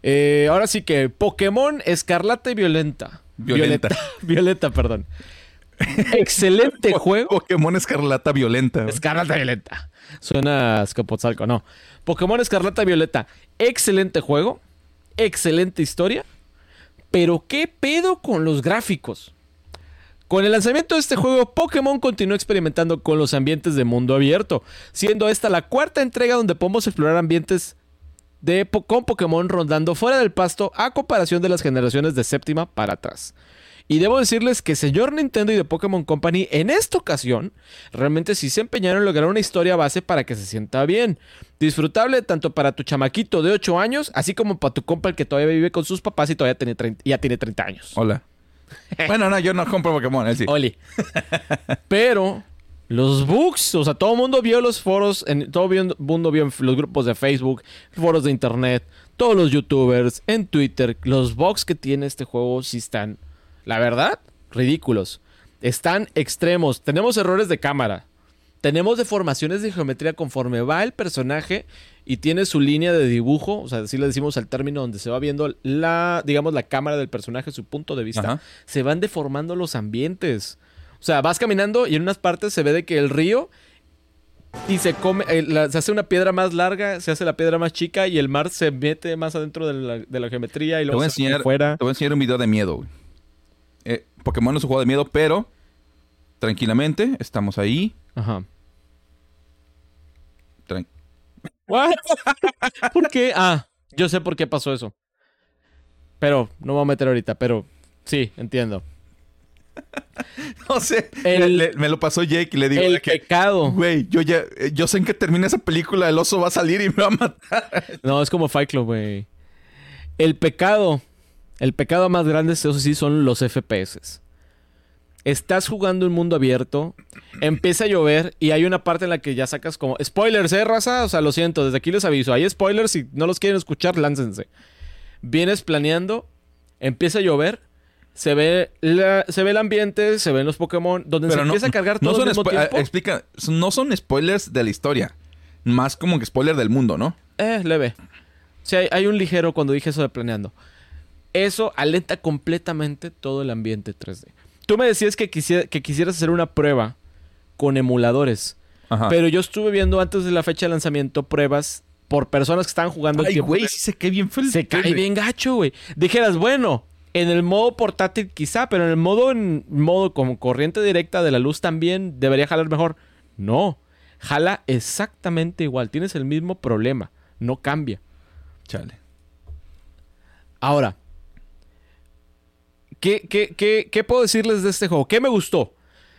Eh, ahora sí que Pokémon Escarlata y Violenta. Violenta. Violeta, perdón. Excelente juego. Pokémon Escarlata Violenta. Escarlata Violeta. Suena a Escapotzalco, no. Pokémon Escarlata Violeta. Excelente juego. Excelente historia. Pero ¿qué pedo con los gráficos? Con el lanzamiento de este juego, Pokémon continuó experimentando con los ambientes de mundo abierto, siendo esta la cuarta entrega donde podemos explorar ambientes de po- con Pokémon rondando fuera del pasto a comparación de las generaciones de séptima para atrás. Y debo decirles que señor Nintendo y de Pokémon Company en esta ocasión realmente sí se empeñaron en lograr una historia base para que se sienta bien. Disfrutable tanto para tu chamaquito de 8 años, así como para tu compa el que todavía vive con sus papás y todavía tiene 30 ya tiene 30 años. Hola. bueno, no, yo no compro Pokémon, él sí. Oli. Pero los bugs, o sea, todo el mundo vio los foros, en, todo el mundo vio en los grupos de Facebook, foros de internet, todos los youtubers, en Twitter, los bugs que tiene este juego sí están, la verdad, ridículos. Están extremos. Tenemos errores de cámara. Tenemos deformaciones de geometría conforme va el personaje y tiene su línea de dibujo, o sea, así le decimos al término donde se va viendo la, digamos, la cámara del personaje, su punto de vista Ajá. se van deformando los ambientes. O sea, vas caminando y en unas partes se ve de que el río y se come, eh, la- se hace una piedra más larga, se hace la piedra más chica y el mar se mete más adentro de la, de la geometría y luego se enseñar, fuera. te voy a enseñar un video de miedo. güey. Pokémon no es un juego de miedo, pero tranquilamente estamos ahí. Ajá. Tran- What? ¿Por qué? Ah, yo sé por qué pasó eso. Pero no me voy a meter ahorita, pero sí, entiendo. No sé. El- le- le- me lo pasó Jake y le digo El que, pecado. güey, yo ya, eh, yo sé en que termina esa película, el oso va a salir y me va a matar. No, es como Fight Club, güey. El pecado. El pecado más grande, eso sí, son los FPS. Estás jugando un mundo abierto, empieza a llover y hay una parte en la que ya sacas como... Spoilers, ¿eh, raza? O sea, lo siento, desde aquí les aviso. Hay spoilers, si no los quieren escuchar, láncense. Vienes planeando, empieza a llover Se ve, la- se ve el ambiente, se ven los Pokémon, donde se empieza a cargar todo no son al mismo spo- tiempo. Explica, no son spoilers de la historia. Más como que spoiler del mundo, ¿no? Eh, leve. Sí, hay, hay un ligero cuando dije eso de planeando. Eso alenta completamente todo el ambiente 3D. Tú me decías que, quisiera- que quisieras hacer una prueba con emuladores. Ajá. Pero yo estuve viendo antes de la fecha de lanzamiento pruebas por personas que estaban jugando Ay, güey, sí se cae bien el Se cae bien gacho, güey. Dijeras, bueno, en el modo portátil quizá, pero en el modo, en modo como corriente directa de la luz también debería jalar mejor. No, jala exactamente igual. Tienes el mismo problema. No cambia. Chale. Ahora, ¿qué, puedo decirles de este juego? ¿Qué me gustó?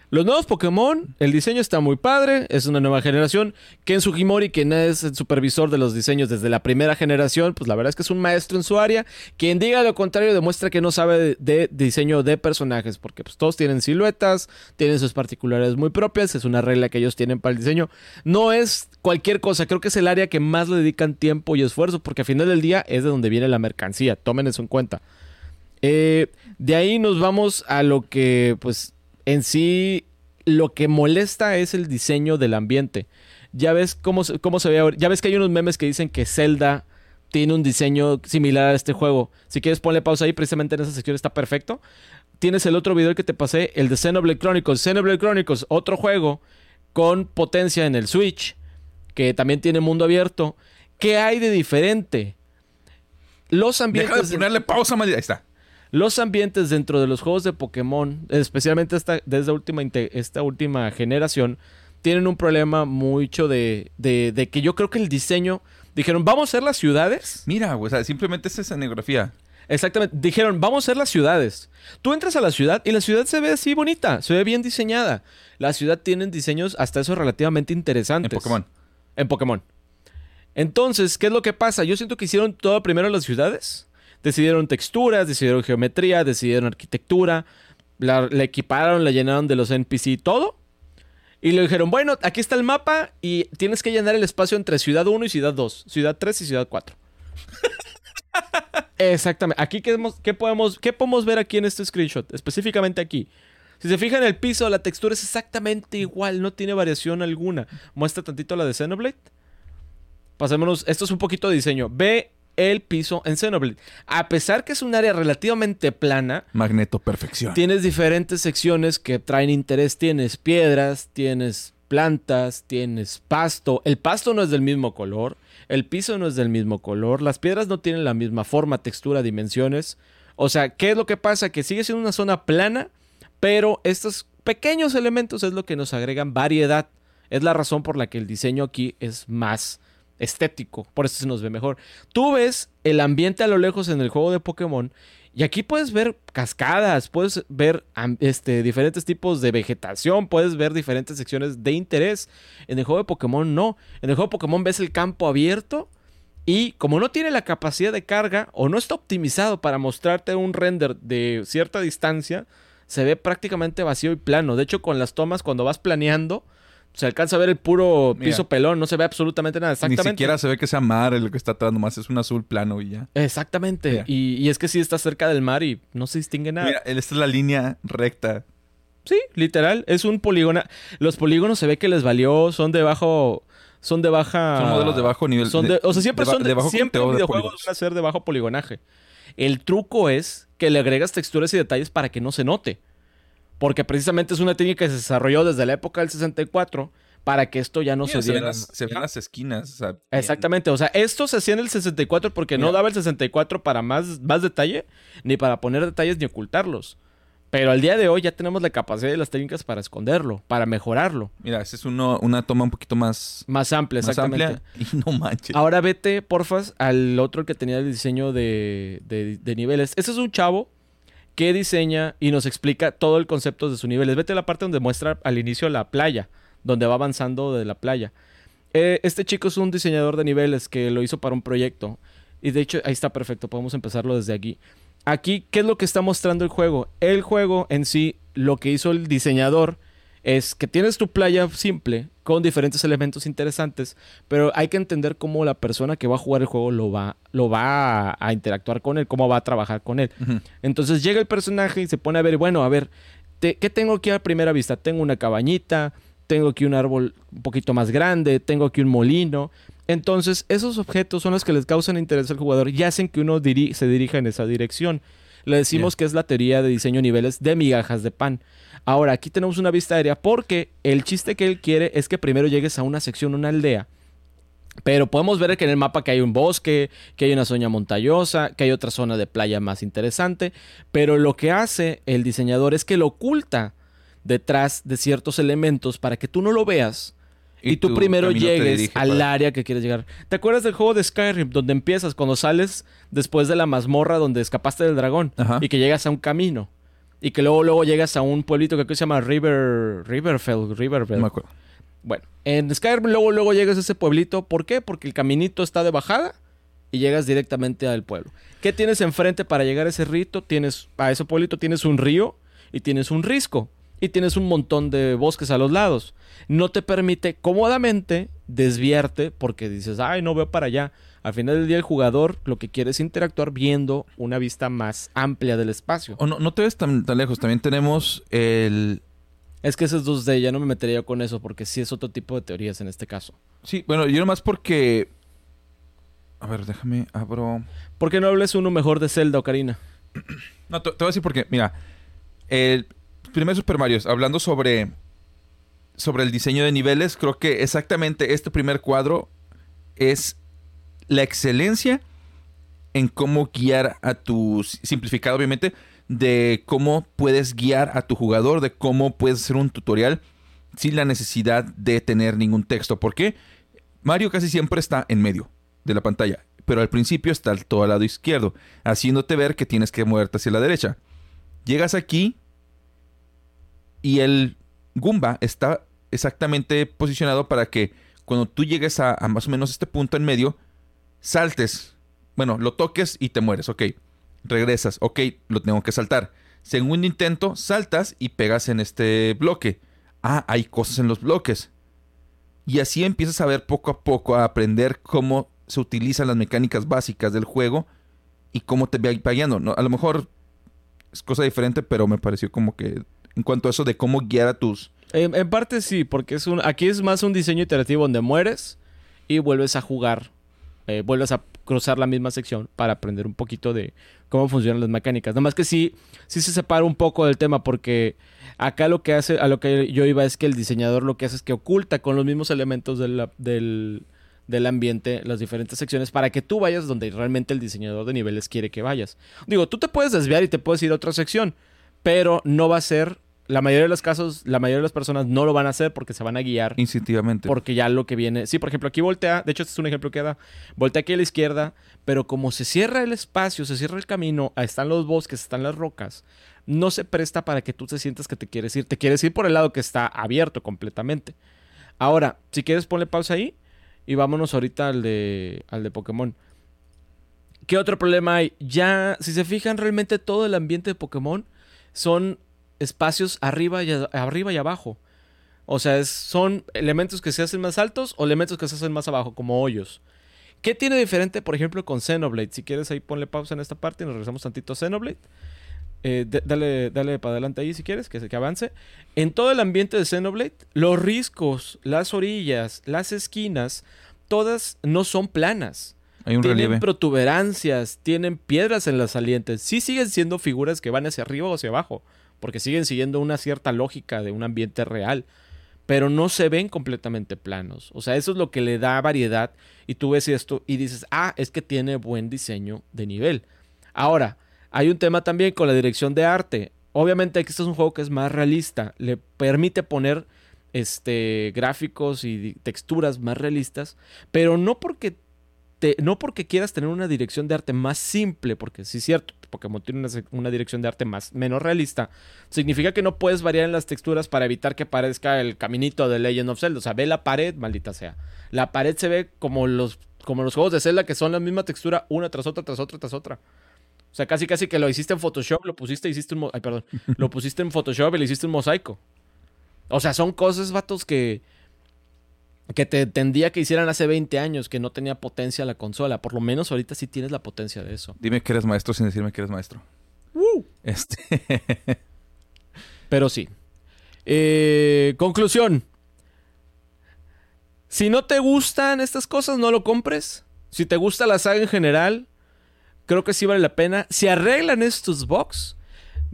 Los nuevos Pokémon, el diseño está muy padre, es una nueva generación. Ken Sugimori, quien es el supervisor de los diseños desde la primera generación, pues la verdad es que es un maestro en su área. Quien diga lo contrario demuestra que no sabe de, de diseño de personajes, porque pues todos tienen siluetas, tienen sus particularidades muy propias, es una regla que ellos tienen para el diseño. No es cualquier cosa, creo que es el área que más le dedican tiempo y esfuerzo, porque al final del día es de donde viene la mercancía, tomen eso en cuenta. Eh, de ahí nos vamos a lo que, pues, en sí, lo que molesta es el diseño del ambiente. Ya ves cómo, se- cómo se ve ahora. Ya ves que hay unos memes que dicen que Zelda tiene un diseño similar a este juego. Si quieres, ponle pausa ahí, precisamente en esa sección está perfecto. Tienes el otro video que te pasé, el de Xenoblade Chronicles. Xenoblade Chronicles, otro juego con potencia en el Switch, que también tiene mundo abierto. ¿Qué hay de diferente? Los ambientes... Deja de ponerle pausa. Ahí está. Los ambientes dentro de los juegos de Pokémon, especialmente esta, desde última, esta última generación, tienen un problema mucho de, de, de que yo creo que el diseño... Dijeron, vamos a hacer las ciudades. Mira, o sea, simplemente es escenografía. Exactamente. Dijeron, vamos a hacer las ciudades. Tú entras a la ciudad y la ciudad se ve así bonita, se ve bien diseñada. La ciudad tiene diseños hasta eso relativamente En interesantes. Pokémon. En Pokémon. Entonces, ¿qué es lo que pasa? Yo siento que hicieron todo primero las ciudades. Decidieron texturas, decidieron geometría, decidieron arquitectura. La, la equiparon, la llenaron de los NPC, todo. Y le dijeron, bueno, aquí está el mapa y tienes que llenar el espacio entre ciudad 1 y ciudad 2. Ciudad 3 y ciudad 4. Exactamente. Aquí, ¿qué, hemos- qué podemos, ¿qué podemos ver aquí en este screenshot? Específicamente aquí. Si se fijan, el piso, la textura es exactamente igual, no tiene variación alguna. Muestra tantito la de Xenoblade. Pasémonos, esto es un poquito de diseño. Ve el piso en Xenoblade. A pesar que es un área relativamente plana, Magneto Perfección. tienes diferentes secciones que traen interés. Tienes piedras, tienes plantas, tienes pasto. El pasto no es del mismo color. El piso no es del mismo color. Las piedras no tienen la misma forma, textura, dimensiones. O sea, ¿qué es lo que pasa? Que sigue siendo una zona plana, pero estos pequeños elementos es lo que nos agregan variedad. Es la razón por la que el diseño aquí es más estético. Por eso se nos ve mejor. Tú ves el ambiente a lo lejos en el juego de Pokémon y aquí puedes ver cascadas, puedes ver este, diferentes tipos de vegetación, puedes ver diferentes secciones de interés. En el juego de Pokémon no. En el juego de Pokémon ves el campo abierto y como no tiene la capacidad de carga o no está optimizado para mostrarte un render de cierta distancia, se ve prácticamente vacío y plano. De hecho, con las tomas, cuando vas planeando, se alcanza a ver el puro Mira. piso pelón, no se ve absolutamente nada. Ni siquiera se ve que sea mar el que está atrás, nomás es un azul plano y ya. Exactamente. Y, y es que sí está cerca del mar y no se distingue nada. Mira, esta es la línea recta. Sí, literal. Es un polígono. Los polígonos se ve que les valió, son de bajo. Son de baja. Son modelos de bajo nivel. Son de- o sea, siempre de son de, de bajo siempre videojuegos van a ser de bajo poligonaje. El truco es que le agregas texturas y detalles para que no se note. Porque precisamente es una técnica que se desarrolló desde la época del 64 para que esto ya no Mira, se se, diera. las, se ven las esquinas. o sea, Exactamente, o sea, esto se hacía en el 64 porque no daba el 64 para más, más detalle, ni para poner detalles ni ocultarlos. Pero al día de hoy ya tenemos la capacidad y las técnicas para esconderlo, para mejorarlo. Mira, esta es uno- una toma un poquito más, Más amplia, más exactamente. amplia. Y no manches. Ahora vete, porfas, al otro que tenía el diseño de, de- de niveles. Ese es un chavo que diseña y nos explica todo el concepto de sus niveles. Vete a la parte donde muestra al inicio la playa, donde va avanzando de la playa. Eh, este chico es un diseñador de niveles que lo hizo para un proyecto. Y de hecho, ahí está perfecto, podemos empezarlo desde aquí. Aquí, ¿qué es lo que está mostrando el juego? El juego en sí, lo que hizo el diseñador es que tienes tu playa simple con diferentes elementos interesantes, pero hay que entender cómo la persona que va a jugar el juego lo va, lo va a, a interactuar con él, cómo va a trabajar con él. Entonces llega el personaje y se pone a ver, bueno, a ver, te- ¿qué tengo aquí a primera vista? Tengo una cabañita, tengo aquí un árbol un poquito más grande, tengo aquí un molino. Entonces, esos objetos son los que les causan interés al jugador y hacen que uno diri- se dirija en esa dirección. Le decimos que es la teoría de diseño niveles de migajas de pan. Ahora, aquí tenemos una vista aérea porque el chiste que él quiere es que primero llegues a una sección, una aldea. Pero podemos ver que en el mapa que hay un bosque, que hay una zona montañosa, que hay otra zona de playa más interesante. Pero lo que hace el diseñador es que lo oculta detrás de ciertos elementos para que tú no lo veas. Y, tú primero llegues dirige al para- área que quieres llegar. ¿Te acuerdas del juego de Skyrim donde empiezas cuando sales después de la mazmorra donde escapaste del dragón Ajá. y que llegas a un camino? Y que luego, luego llegas a un pueblito que aquí se llama River, Riverfell, No Riverfell. me acuerdo. Bueno, en Skyrim luego, luego llegas a ese pueblito. ¿Por qué? Porque el caminito está de bajada y llegas directamente al pueblo. ¿Qué tienes enfrente para llegar a ese rito? Tienes, a ese pueblito tienes un río y tienes un risco. Y tienes un montón de bosques a los lados. No te permite cómodamente desviarte porque dices, ay, no veo para allá. Al final del día el jugador lo que quiere es interactuar viendo una vista más amplia del espacio. O no, no te ves tan, tan lejos. También tenemos el... Es que ese es 2D, ya no me metería con eso porque sí es otro tipo de teorías en este caso. Sí, bueno, yo nomás porque... A ver, déjame, abro... ¿Por qué no hables uno mejor de Zelda, Ocarina? No, te, te voy a decir porque, mira, el primer Super Mario, hablando sobre, sobre el diseño de niveles, creo que exactamente este primer cuadro es la excelencia en cómo guiar a tu, simplificado obviamente, de cómo puedes guiar a tu jugador, de cómo puedes hacer un tutorial sin la necesidad de tener ningún texto. ¿Por qué? Mario casi siempre está en medio de la pantalla, pero al principio está todo al lado izquierdo, haciéndote ver que tienes que moverte hacia la derecha. Llegas aquí y el Goomba está exactamente posicionado para que cuando tú llegues a, a más o menos este punto en medio, saltes. Bueno, lo toques y te mueres, ok. Regresas, ok, lo tengo que saltar. Segundo intento, saltas y pegas en este bloque. Ah, hay cosas en los bloques. Y así empiezas a ver poco a poco, a aprender cómo se utilizan las mecánicas básicas del juego y cómo te va guiando. ¿no? A lo mejor es cosa diferente, pero me pareció como que en cuanto a eso de cómo guiar a tus... En, en parte sí, porque es un, aquí es más un diseño iterativo donde mueres y vuelves a jugar, eh, vuelves a cruzar la misma sección para aprender un poquito de cómo funcionan las mecánicas. Nada más que sí, sí se separa un poco del tema porque acá lo que hace, a lo que yo iba es que el diseñador lo que hace es que oculta con los mismos elementos del, del ambiente las diferentes secciones para que tú vayas donde realmente el diseñador de niveles quiere que vayas. Digo, tú te puedes desviar y te puedes ir a otra sección, pero no va a ser, la mayoría de los casos, la mayoría de las personas no lo van a hacer porque se van a guiar Instintivamente. porque ya lo que viene. Sí, por ejemplo, aquí voltea. De hecho, este es un ejemplo que da. Voltea aquí a la izquierda. Pero como se cierra el espacio, se cierra el camino, ahí están los bosques, están las rocas. No se presta para que tú te sientas que te quieres ir. Te quieres ir por el lado que está abierto completamente. Ahora, si quieres, ponle pausa ahí. Y vámonos ahorita al de, al de Pokémon. ¿Qué otro problema hay? Ya, si se fijan, realmente todo el ambiente de Pokémon son espacios arriba y, arriba y abajo. O sea, es- son elementos que se hacen más altos o elementos que se hacen más abajo, como hoyos. ¿Qué tiene diferente, por ejemplo, con Xenoblade? Si quieres, ahí ponle pausa en esta parte y nos regresamos tantito a Xenoblade. Eh, dale, dale para adelante ahí si quieres, que, que avance. En todo el ambiente de Xenoblade, los riscos, las orillas, las esquinas, todas no son planas. Hay un tienen relieve. protuberancias, tienen piedras en las salientes. Sí siguen siendo figuras que van hacia arriba o hacia abajo, porque siguen siguiendo una cierta lógica de un ambiente real, pero no se ven completamente planos. O sea, eso es lo que le da variedad y tú ves esto y dices, ah, es que tiene buen diseño de nivel. Ahora, hay un tema también con la dirección de arte. Obviamente que este es un juego que es más realista, le permite poner este gráficos y texturas más realistas, pero no porque te- no porque quieras tener una dirección de arte más simple, porque sí es cierto, Pokémon tiene una, una dirección de arte más menos realista, significa que no puedes variar en las texturas para evitar que parezca el caminito de Legend of Zelda. O sea, ve la pared, maldita sea. La pared se ve como los, como los juegos de Zelda que son la misma textura una tras otra, tras otra, tras otra. O sea, casi casi que lo hiciste en Photoshop, lo pusiste, hiciste un... Ay, perdón. lo pusiste en Photoshop y le hiciste un mosaico. O sea, son cosas, vatos, que que te entendía que hicieran hace 20 años, que no tenía potencia la consola. Por lo menos ahorita sí tienes la potencia de eso. Dime que eres maestro sin decirme que eres maestro. Este. Pero sí. Eh, conclusión. Si no te gustan estas cosas, no lo compres. Si te gusta la saga en general, creo que sí vale la pena. Si arreglan estos bugs,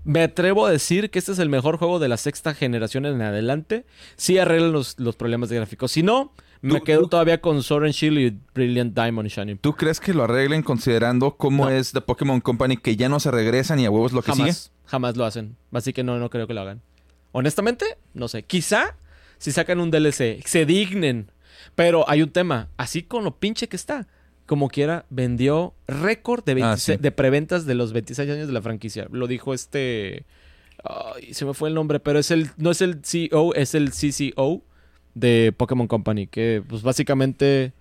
me atrevo a decir que este es el mejor juego de la sexta generación en adelante. Si arreglan los, los problemas de gráficos. Si no, me quedo tú- todavía con Sword and Shield y Brilliant Diamond Shining. ¿Tú crees que lo arreglen considerando cómo No. es The Pokémon Company que ya no se regresan y a huevos lo que sigue? Jamás, jamás lo hacen. Así que no, no creo que lo hagan. Honestamente, no sé. Quizá si sacan un DLC, se dignen. Pero hay un tema. Así con lo pinche que está. Como quiera, vendió récord de, Ah, 26 sí. de preventas de los 26 años de la franquicia. Lo dijo este... Ay, se me fue el nombre, pero es el no es el CEO, es el CCO de Pokémon Company. Que pues básicamente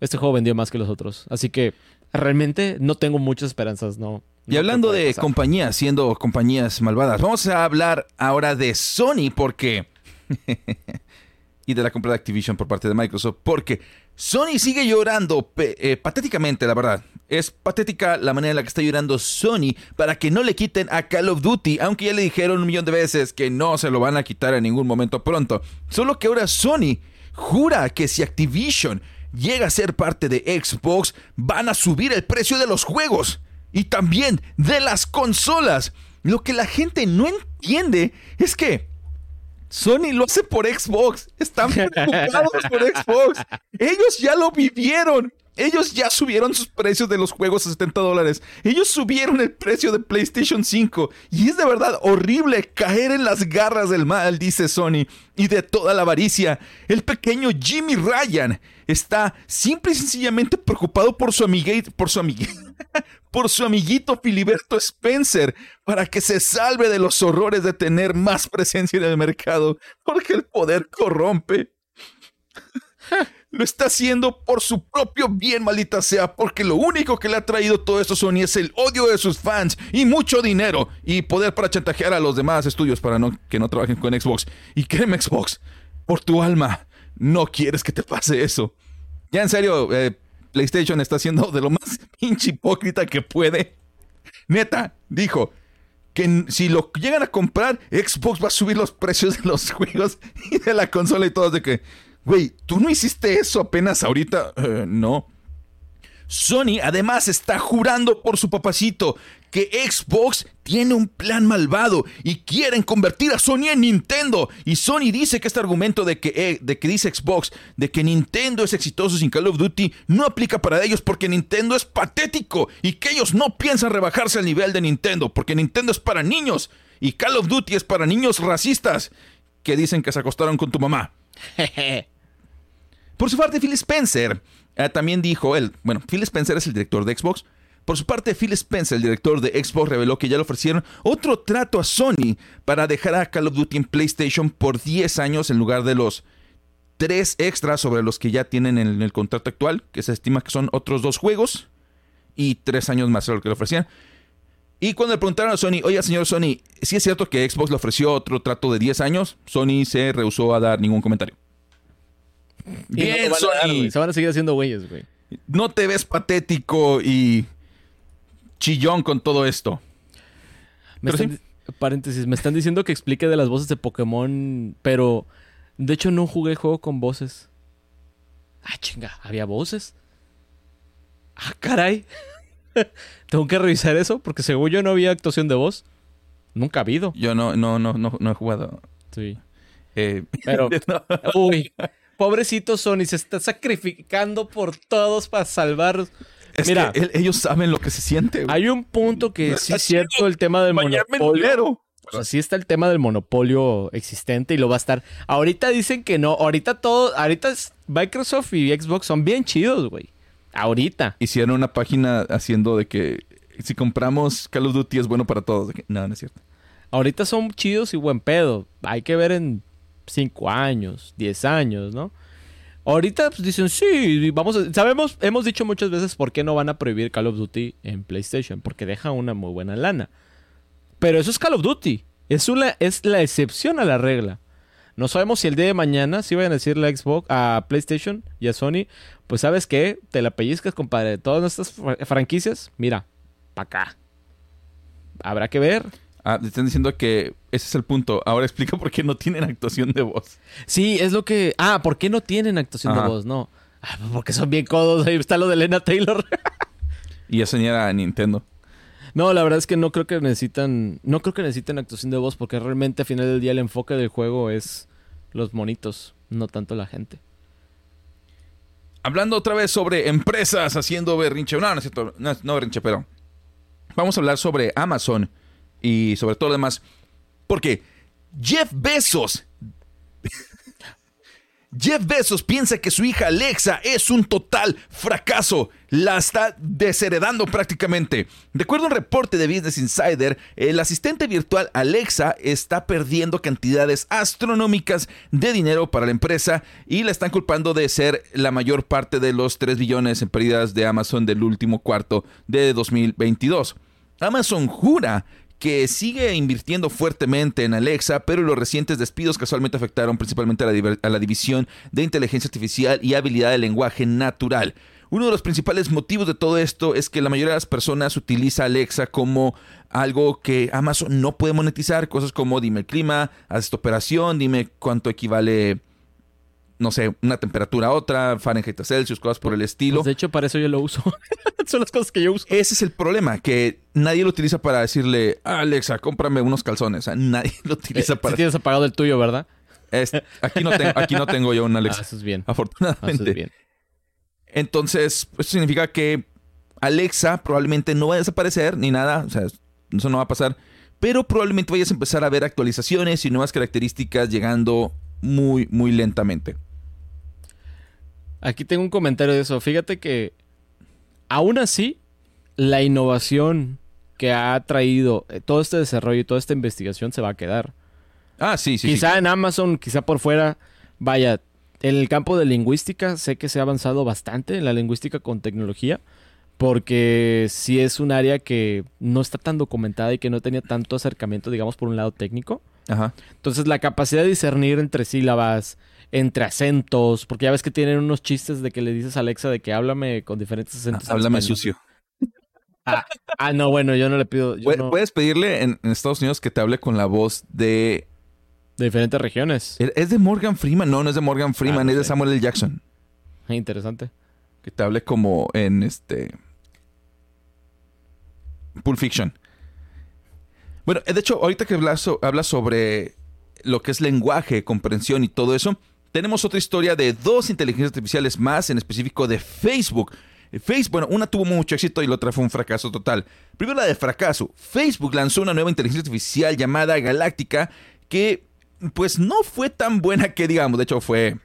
este juego vendió más que los otros. Así que realmente no tengo muchas esperanzas, ¿no? Y no hablando de pasar. compañías, siendo compañías malvadas, vamos a hablar ahora de Sony porque... y de la compra de Activision por parte de Microsoft, porque Sony sigue llorando eh, patéticamente, la verdad. Es patética la manera en la que está llorando Sony para que no le quiten a Call of Duty, aunque ya le dijeron un millón de veces que no se lo van a quitar en ningún momento pronto. Solo que ahora Sony jura que si Activision llega a ser parte de Xbox, van a subir el precio de los juegos y también de las consolas. Lo que la gente no entiende es que Sony lo hace por Xbox. Están preocupados por Xbox. Ellos ya lo vivieron. Ellos ya subieron sus precios de los juegos a 70 dólares. Ellos subieron el precio de PlayStation 5. Y es de verdad horrible caer en las garras del mal, dice Sony, y de toda la avaricia. El pequeño Jimmy Ryan está simple y sencillamente preocupado por su amiguito, por su amiguito, por su amiguito Filiberto Spencer para que se salve de los horrores de tener más presencia en el mercado, porque el poder corrompe. Lo está haciendo por su propio bien, maldita sea, porque lo único que le ha traído todo esto Sony es el odio de sus fans y mucho dinero y poder para chantajear a los demás estudios para no, que no trabajen con Xbox. Y créeme, Xbox, por tu alma, no quieres que te pase eso. Ya en serio, eh, PlayStation está haciendo de lo más pinche hipócrita que puede. Neta, dijo que si lo llegan a comprar, Xbox va a subir los precios de los juegos y de la consola y todos de que, güey, ¿tú no hiciste eso apenas ahorita? "Eh, no. Sony además está jurando por su papacito que Xbox tiene un plan malvado y quieren convertir a Sony en Nintendo. Y Sony dice que este argumento de que, eh, de que dice Xbox, de que Nintendo es exitoso sin Call of Duty, no aplica para ellos porque Nintendo es patético y que ellos no piensan rebajarse al nivel de Nintendo porque Nintendo es para niños y Call of Duty es para niños racistas que dicen que se acostaron con tu mamá. Por su parte, Phil Spencer eh, también dijo él, bueno, Phil Spencer es el director de Xbox. Por su parte, Phil Spencer, el director de Xbox, reveló que ya le ofrecieron otro trato a Sony para dejar a Call of Duty en PlayStation por 10 años en lugar de los 3 extras sobre los que ya tienen en el contrato actual, que se estima que son otros dos juegos y 3 años más de lo que le ofrecían. Y cuando le preguntaron a Sony, oye, señor Sony, ¿sí es cierto que Xbox le ofreció otro trato de 10 años? Sony se rehusó a dar ningún comentario. Y no dar. Se van a seguir haciendo güeyes, güey. no te ves patético y chillón con todo esto. Me Pero están- Paréntesis, me están diciendo que explique de las voces de Pokémon, pero de hecho no jugué el juego con voces. Ah, chinga, ¿había voces? Ah, caray. Tengo que revisar eso porque según yo no había actuación de voz. Nunca ha habido. Yo no, no, no, no, no he jugado. Sí. Eh, Pero, no. uy, pobrecito Sony, se está sacrificando por todos para salvarlos. Es Mira. que él- ellos saben lo que se siente. güey. Hay un punto que sí es cierto, el tema del monopolio. O sea, sí está el tema del monopolio existente y lo va a estar. Ahorita dicen que no. Ahorita todo. Ahorita Microsoft y Xbox son bien chidos, güey. Ahorita. Hicieron una página haciendo de que si compramos Call of Duty es bueno para todos. No, no es cierto. Ahorita son chidos y buen pedo. Hay que ver en 5 años, 10 años, ¿no? Ahorita pues, dicen, sí, vamos a... Sabemos, hemos dicho muchas veces por qué no van a prohibir Call of Duty en PlayStation. Porque deja una muy buena lana. Pero eso es Call of Duty. Es, una, es la excepción a la regla. No sabemos si el día de mañana, si vayan a decirle a Xbox, a PlayStation y a Sony, pues sabes qué, te la pellizcas, compadre. Todas nuestras fra- franquicias, mira, pa' acá. Habrá que ver. Ah, te están diciendo que ese es el punto. Ahora explica por qué no tienen actuación de voz. Sí, es lo que. Ah, ¿por qué no tienen actuación Ajá. de voz? No. Ah, porque son bien codos. Ahí está lo de Elena Taylor. Y eso ni era Nintendo. No, la verdad es que no creo que necesitan. No creo que necesiten actuación de voz porque realmente al final del día el enfoque del juego es los monitos, no tanto la gente. Hablando otra vez sobre empresas haciendo berrinche. No, no es cierto. No, no berrinche, pero. Vamos a hablar sobre Amazon y sobre todo lo demás. Porque Jeff Bezos. Jeff Bezos piensa que su hija Alexa es un total fracaso. La está desheredando prácticamente. De acuerdo a un reporte de Business Insider, el asistente virtual Alexa está perdiendo cantidades astronómicas de dinero para la empresa y la están culpando de ser la mayor parte de los 3 billones en pérdidas de Amazon del último cuarto de 2022. Amazon jura que sigue invirtiendo fuertemente en Alexa, pero los recientes despidos casualmente afectaron principalmente a la, división de inteligencia artificial y habilidad de lenguaje natural. Uno de los principales motivos de todo esto es que la mayoría de las personas utiliza Alexa como algo que Amazon no puede monetizar, cosas como dime el clima, haz esta operación, dime cuánto equivale, no sé, una temperatura a otra, Fahrenheit a Celsius, cosas por el estilo. Pues, de hecho, para eso yo lo uso. Son las cosas que yo uso. Ese es el problema, que nadie lo utiliza para decirle, "Ah, Alexa, cómprame unos calzones. O sea, nadie lo utiliza Eh, para... si tienes apagado el tuyo, ¿verdad? Aquí, no tengo, aquí no tengo yo un Ah, Alexa, eso es bien. Ah, afortunadamente. Eso es bien. Entonces, eso significa que Alexa probablemente no va a desaparecer ni nada. O sea, eso no va a pasar. Pero probablemente vayas a empezar a ver actualizaciones y nuevas características llegando muy, muy lentamente. Aquí tengo un comentario de eso. Fíjate que aún así, la innovación que ha traído eh, todo este desarrollo y toda esta investigación se va a quedar. Ah, sí, sí. quizá sí. en Amazon, quizá por fuera, vaya, en el campo de lingüística sé que se ha avanzado bastante en la lingüística con tecnología, porque sí es un área que no está tan documentada y que no tenía tanto acercamiento, digamos, por un lado técnico. Ajá. Entonces la capacidad de discernir entre sílabas, entre acentos, porque ya ves que tienen unos chistes de que le dices a Alexa de que háblame con diferentes acentos. en Háblame sucio. Ah, no, bueno, yo no le pido yo Pu- no- Puedes pedirle en, en Estados Unidos que te hable con la voz de de diferentes regiones. ¿Es de Morgan Freeman? No, no es de Morgan Freeman, Ah, no es de. Samuel L. Jackson. Interesante. Que te hable como en este. Pulp Fiction. Bueno, de hecho, ahorita que so- hablas sobre lo que es lenguaje, comprensión y todo eso, tenemos otra historia de dos inteligencias artificiales más, en específico de Facebook. Facebook, bueno, una tuvo mucho éxito y la otra fue un fracaso total. Primero la de fracaso. Facebook lanzó una nueva inteligencia artificial llamada Galáctica que pues no fue tan buena que digamos, de hecho fue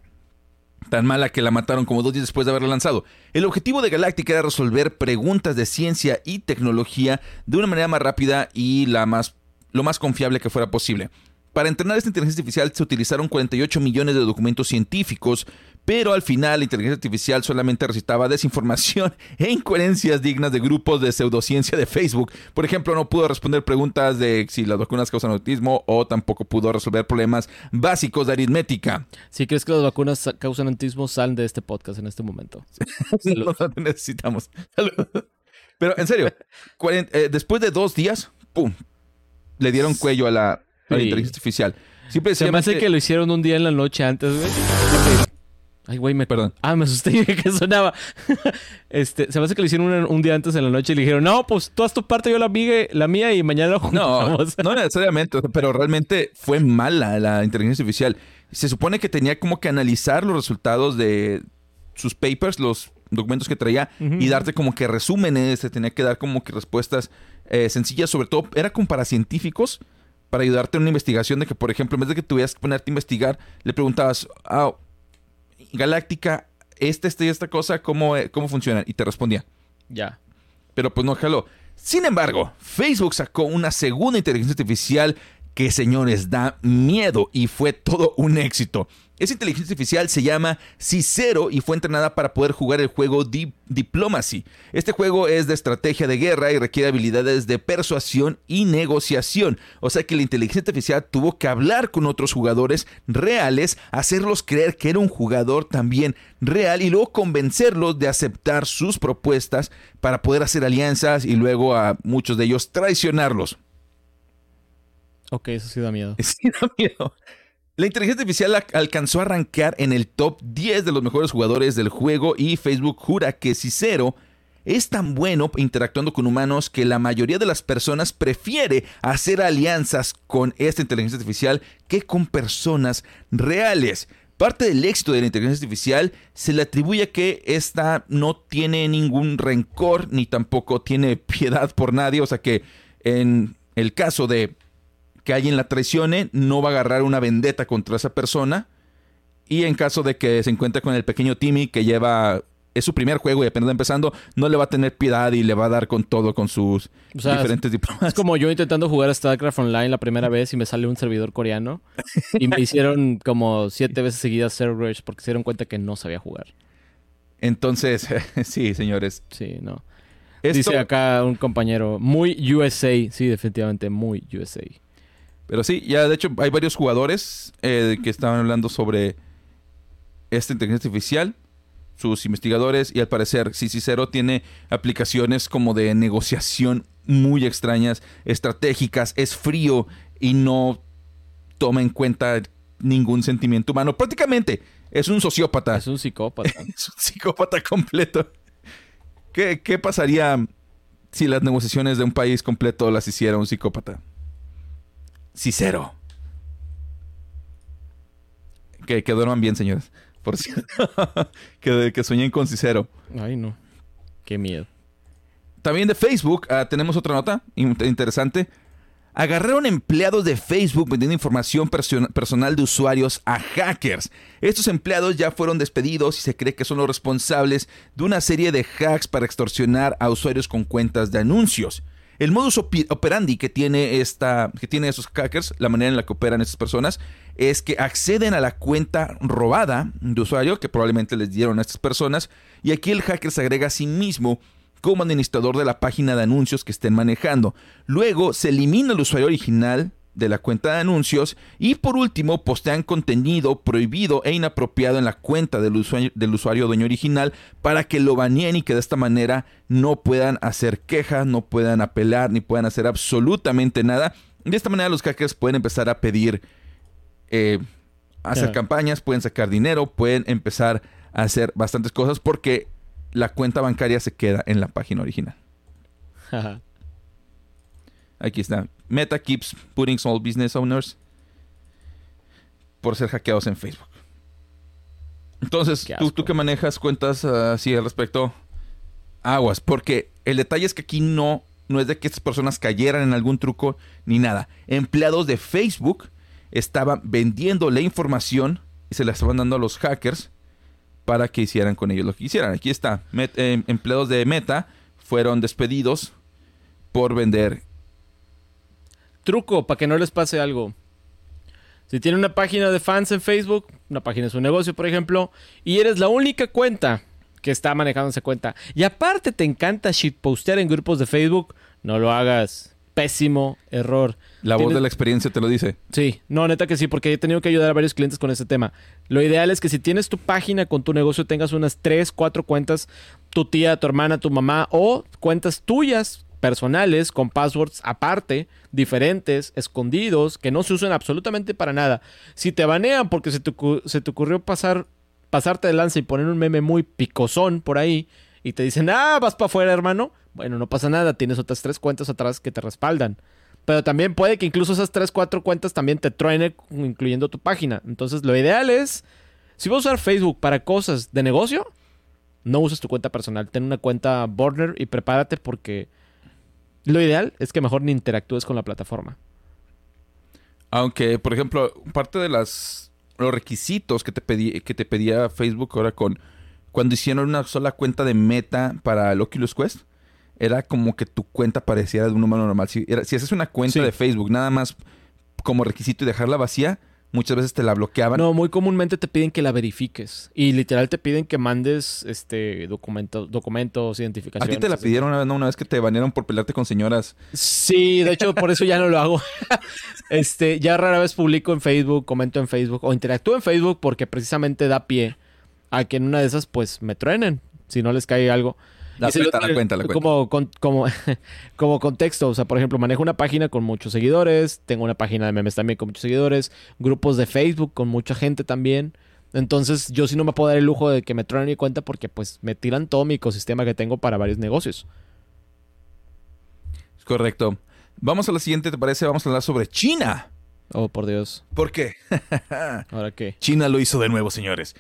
tan mala que la mataron como dos días después de haberla lanzado. El objetivo de Galáctica era resolver preguntas de ciencia y tecnología de una manera más rápida y la más, lo más confiable que fuera posible. Para entrenar esta inteligencia artificial se utilizaron 48 millones de documentos científicos, pero al final la inteligencia artificial solamente recitaba desinformación e incoherencias dignas de grupos de pseudociencia de Facebook. Por ejemplo, no pudo responder preguntas de si las vacunas causan autismo o tampoco pudo resolver problemas básicos de aritmética. Si crees que las vacunas sa- causan autismo, sal de este podcast en este momento. No lo necesitamos. Saludos. Pero en serio, eh, después de dos días, ¡pum! Le dieron cuello a la, la inteligencia artificial. Simple y Se me hace que lo hicieron un día en la noche antes, güey. Ay, güey, me... Perdón. Ah, me asusté que sonaba. este, se me hace que lo hicieron un, un día antes en la noche y le dijeron, no, pues tú haz tu parte, yo la, migue- la mía y mañana lo No, juntamos. no necesariamente, pero realmente fue mala la inteligencia artificial. Se supone que tenía como que analizar los resultados de sus papers, los documentos que traía, y darte como que resúmenes, te tenía que dar como que respuestas eh, sencillas, sobre todo era como para científicos, para ayudarte en una investigación de que, por ejemplo, en vez de que tuvieras que ponerte a investigar, le preguntabas, ah, Galáctica, esta, esta y esta cosa, ¿cómo, eh, cómo funcionan? Y te respondía. Ya. Pero pues no jaló. Sin embargo, Facebook sacó una segunda inteligencia artificial que, señores, da miedo y fue todo un éxito. Esa inteligencia artificial se llama Cicero y fue entrenada para poder jugar el juego Diplomacy. Este juego es de estrategia de guerra y requiere habilidades de persuasión y negociación. O sea que la inteligencia artificial tuvo que hablar con otros jugadores reales, hacerlos creer que era un jugador también real y luego convencerlos de aceptar sus propuestas para poder hacer alianzas y luego a muchos de ellos traicionarlos. Ok, eso sí da miedo. Sí da miedo. La inteligencia artificial alcanzó a arrancar en el top 10 de los mejores jugadores del juego y Facebook jura que Cicero es tan bueno interactuando con humanos que la mayoría de las personas prefiere hacer alianzas con esta inteligencia artificial que con personas reales. Parte del éxito de la inteligencia artificial se le atribuye a que esta no tiene ningún rencor ni tampoco tiene piedad por nadie. O sea que en el caso de que alguien la traicione, no va a agarrar una vendetta contra esa persona. Y en caso de que se encuentre con el pequeño Timmy que lleva es su primer juego y apenas empezando, no le va a tener piedad y le va a dar con todo con sus diferentes diplomas. Es como yo intentando jugar a StarCraft Online la primera vez y me sale un servidor coreano y me hicieron como siete veces seguidas server rush porque se dieron cuenta que no sabía jugar. Entonces, sí, señores. Sí, no. Dice acá un compañero, muy USA, sí, definitivamente muy USA. Pero sí, ya de hecho hay varios jugadores eh, que estaban hablando sobre esta inteligencia artificial, sus investigadores, y al parecer Cicero tiene aplicaciones como de negociación muy extrañas, estratégicas, es frío y no toma en cuenta ningún sentimiento humano. Prácticamente es un sociópata. Es un psicópata. es un psicópata completo. ¿Qué, ¿Qué pasaría si las negociaciones de un país completo las hiciera un psicópata? Cicero. Que, que duerman bien, señores. Por cierto. que, que sueñen con Cicero. Ay, no. Qué miedo. También de Facebook ah, tenemos otra nota interesante. Agarraron empleados de Facebook vendiendo información personal de usuarios a hackers. Estos empleados ya fueron despedidos y se cree que son los responsables de una serie de hacks para extorsionar a usuarios con cuentas de anuncios. El modus operandi que tiene, esta, que tiene esos hackers, la manera en la que operan estas personas, es que acceden a la cuenta robada de usuario que probablemente les dieron a estas personas y aquí el hacker se agrega a sí mismo como administrador de la página de anuncios que estén manejando. Luego se elimina el usuario original de la cuenta de anuncios y por último postean contenido prohibido e inapropiado en la cuenta del usuario, del usuario dueño original para que lo baneen y que de esta manera no puedan hacer quejas, no puedan apelar ni puedan hacer absolutamente nada. De esta manera los hackers pueden empezar a pedir, eh, hacer campañas, pueden sacar dinero, pueden empezar a hacer bastantes cosas porque la cuenta bancaria se queda en la página original. Aquí está. Meta keeps putting small business owners por ser hackeados en Facebook. Entonces, tú, tú, que manejas cuentas así al respecto, aguas, porque el detalle es que aquí no, no es de que estas personas cayeran en algún truco ni nada. Empleados de Facebook estaban vendiendo la información y se la estaban dando a los hackers para que hicieran con ellos lo que quisieran. Aquí está, em, empleados de Meta fueron despedidos por vender Truco para que no les pase algo. Si tiene una página de fans en Facebook, una página de su negocio, por ejemplo, y eres la única cuenta que está manejando esa cuenta, y aparte te encanta shitpostear en grupos de Facebook, no lo hagas. Pésimo error. La voz de la experiencia te lo dice. Sí, no, neta que sí, porque he tenido que ayudar a varios clientes con ese tema. Lo ideal es que si tienes tu página con tu negocio, tengas unas 3, 4 cuentas, tu tía, tu hermana, tu mamá, o cuentas tuyas personales con passwords aparte, diferentes, escondidos, que no se usan absolutamente para nada. Si te banean porque se te, se te ocurrió pasar, pasarte de lanza y poner un meme muy picosón por ahí y te dicen, ah, vas para afuera, hermano, bueno, no pasa nada, tienes otras tres cuentas atrás que te respaldan. Pero también puede que incluso esas tres, cuatro cuentas también te truene, incluyendo tu página. Entonces, lo ideal es, si vas a usar Facebook para cosas de negocio, no uses tu cuenta personal. Ten una cuenta Burner y prepárate porque lo ideal es que mejor ni interactúes con la plataforma. Aunque, por ejemplo, parte de las los requisitos que te pedí, que te pedía Facebook ahora con cuando hicieron una sola cuenta de meta para el Oculus Quest, era como que tu cuenta pareciera de un humano normal. Si, si haces una cuenta de Facebook nada más como requisito y dejarla vacía, muchas veces te la bloqueaban. No, muy comúnmente te piden que la verifiques. Y literal te piden que mandes este documentos, documentos, ¿A identificaciones. ti te la así. pidieron una vez, no? Una vez que te banearon por pelearte con señoras. Sí, de hecho, por eso ya no lo hago. este, ya rara vez publico en Facebook, comento en Facebook o interactúo en Facebook porque precisamente da pie a que en una de esas, pues, me truenen si no les cae algo. La Y se cuenta, lo- la cuenta, la cuenta. Como, con- como, como contexto, o sea, por ejemplo, manejo una página con muchos seguidores, tengo una página de memes también con muchos seguidores, grupos de Facebook con mucha gente también. Entonces, yo sí no me puedo dar el lujo de que me truenen mi cuenta porque, pues, me tiran todo mi ecosistema que tengo para varios negocios. Correcto. Vamos a la siguiente, ¿te parece? Vamos a hablar sobre China. Oh, por Dios. ¿Por qué? ¿Ahora qué? China lo hizo de nuevo, señores.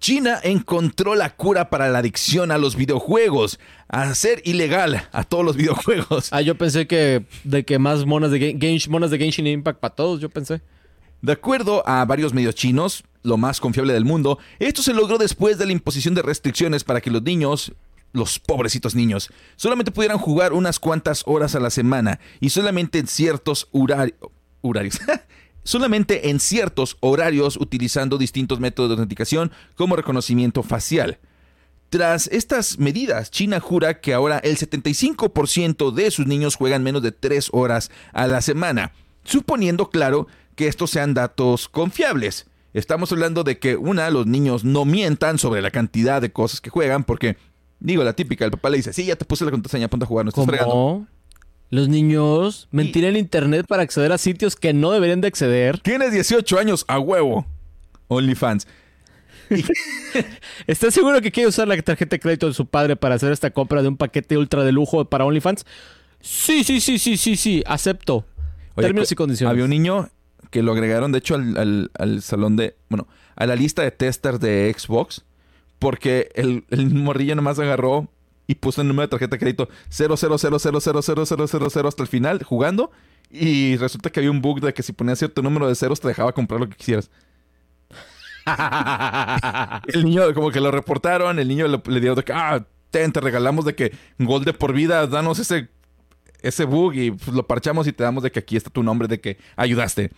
China encontró la cura para la adicción a los videojuegos, a hacer ilegal a todos los videojuegos. Ah, yo pensé que de que más monas de, monas de Genshin Impact para todos, yo pensé. De acuerdo a varios medios chinos, lo más confiable del mundo, esto se logró después de la imposición de restricciones para que los niños, los pobrecitos niños, solamente pudieran jugar unas cuantas horas a la semana y solamente en ciertos horari- horarios. solamente en ciertos horarios utilizando distintos métodos de autenticación como reconocimiento facial. Tras estas medidas, China jura que ahora el 75% de sus niños juegan menos de 3 horas a la semana, suponiendo, claro, que estos sean datos confiables. Estamos hablando de que, una, los niños no mientan sobre la cantidad de cosas que juegan, porque, digo, la típica, el papá le dice, sí, ya te puse la contraseña, ponte a jugar, no estás fregando. Los niños mentir en internet para acceder a sitios que no deberían de acceder. Tienes 18 años, a huevo. OnlyFans. ¿Estás seguro que quiere usar la tarjeta de crédito de su padre para hacer esta compra de un paquete ultra de lujo para OnlyFans? Sí, sí, sí, sí, sí, sí, acepto. Oye, Términos y condiciones. Había un niño que lo agregaron, de hecho, al, al- al salón de. Bueno, a la lista de testers de Xbox. Porque el, el morrillo nomás agarró y puso el número de tarjeta de crédito 000000000 hasta el final jugando. Y resulta que había un bug de que si ponías cierto número de ceros te dejaba comprar lo que quisieras. El niño, como que lo reportaron, el niño le, le dio de que, ah, ten, te regalamos de que gol de por vida, danos ese, ese bug y pues, lo parchamos y te damos de que aquí está tu nombre, de que ayudaste.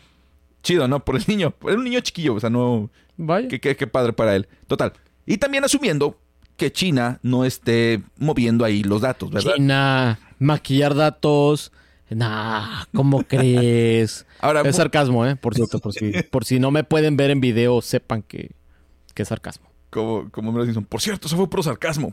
Chido, ¿no? Por el niño. Era un niño chiquillo, o sea, no... Vaya. Qué, qué- qué padre para él. Total. Y también asumiendo que China no esté moviendo ahí los datos, ¿verdad? China, maquillar datos. Nah, ¿cómo crees? Ahora, es sarcasmo, ¿eh? Por cierto, por si, por si no me pueden ver en video, sepan que, que es sarcasmo. como, como me lo dicen, por cierto, eso fue puro sarcasmo.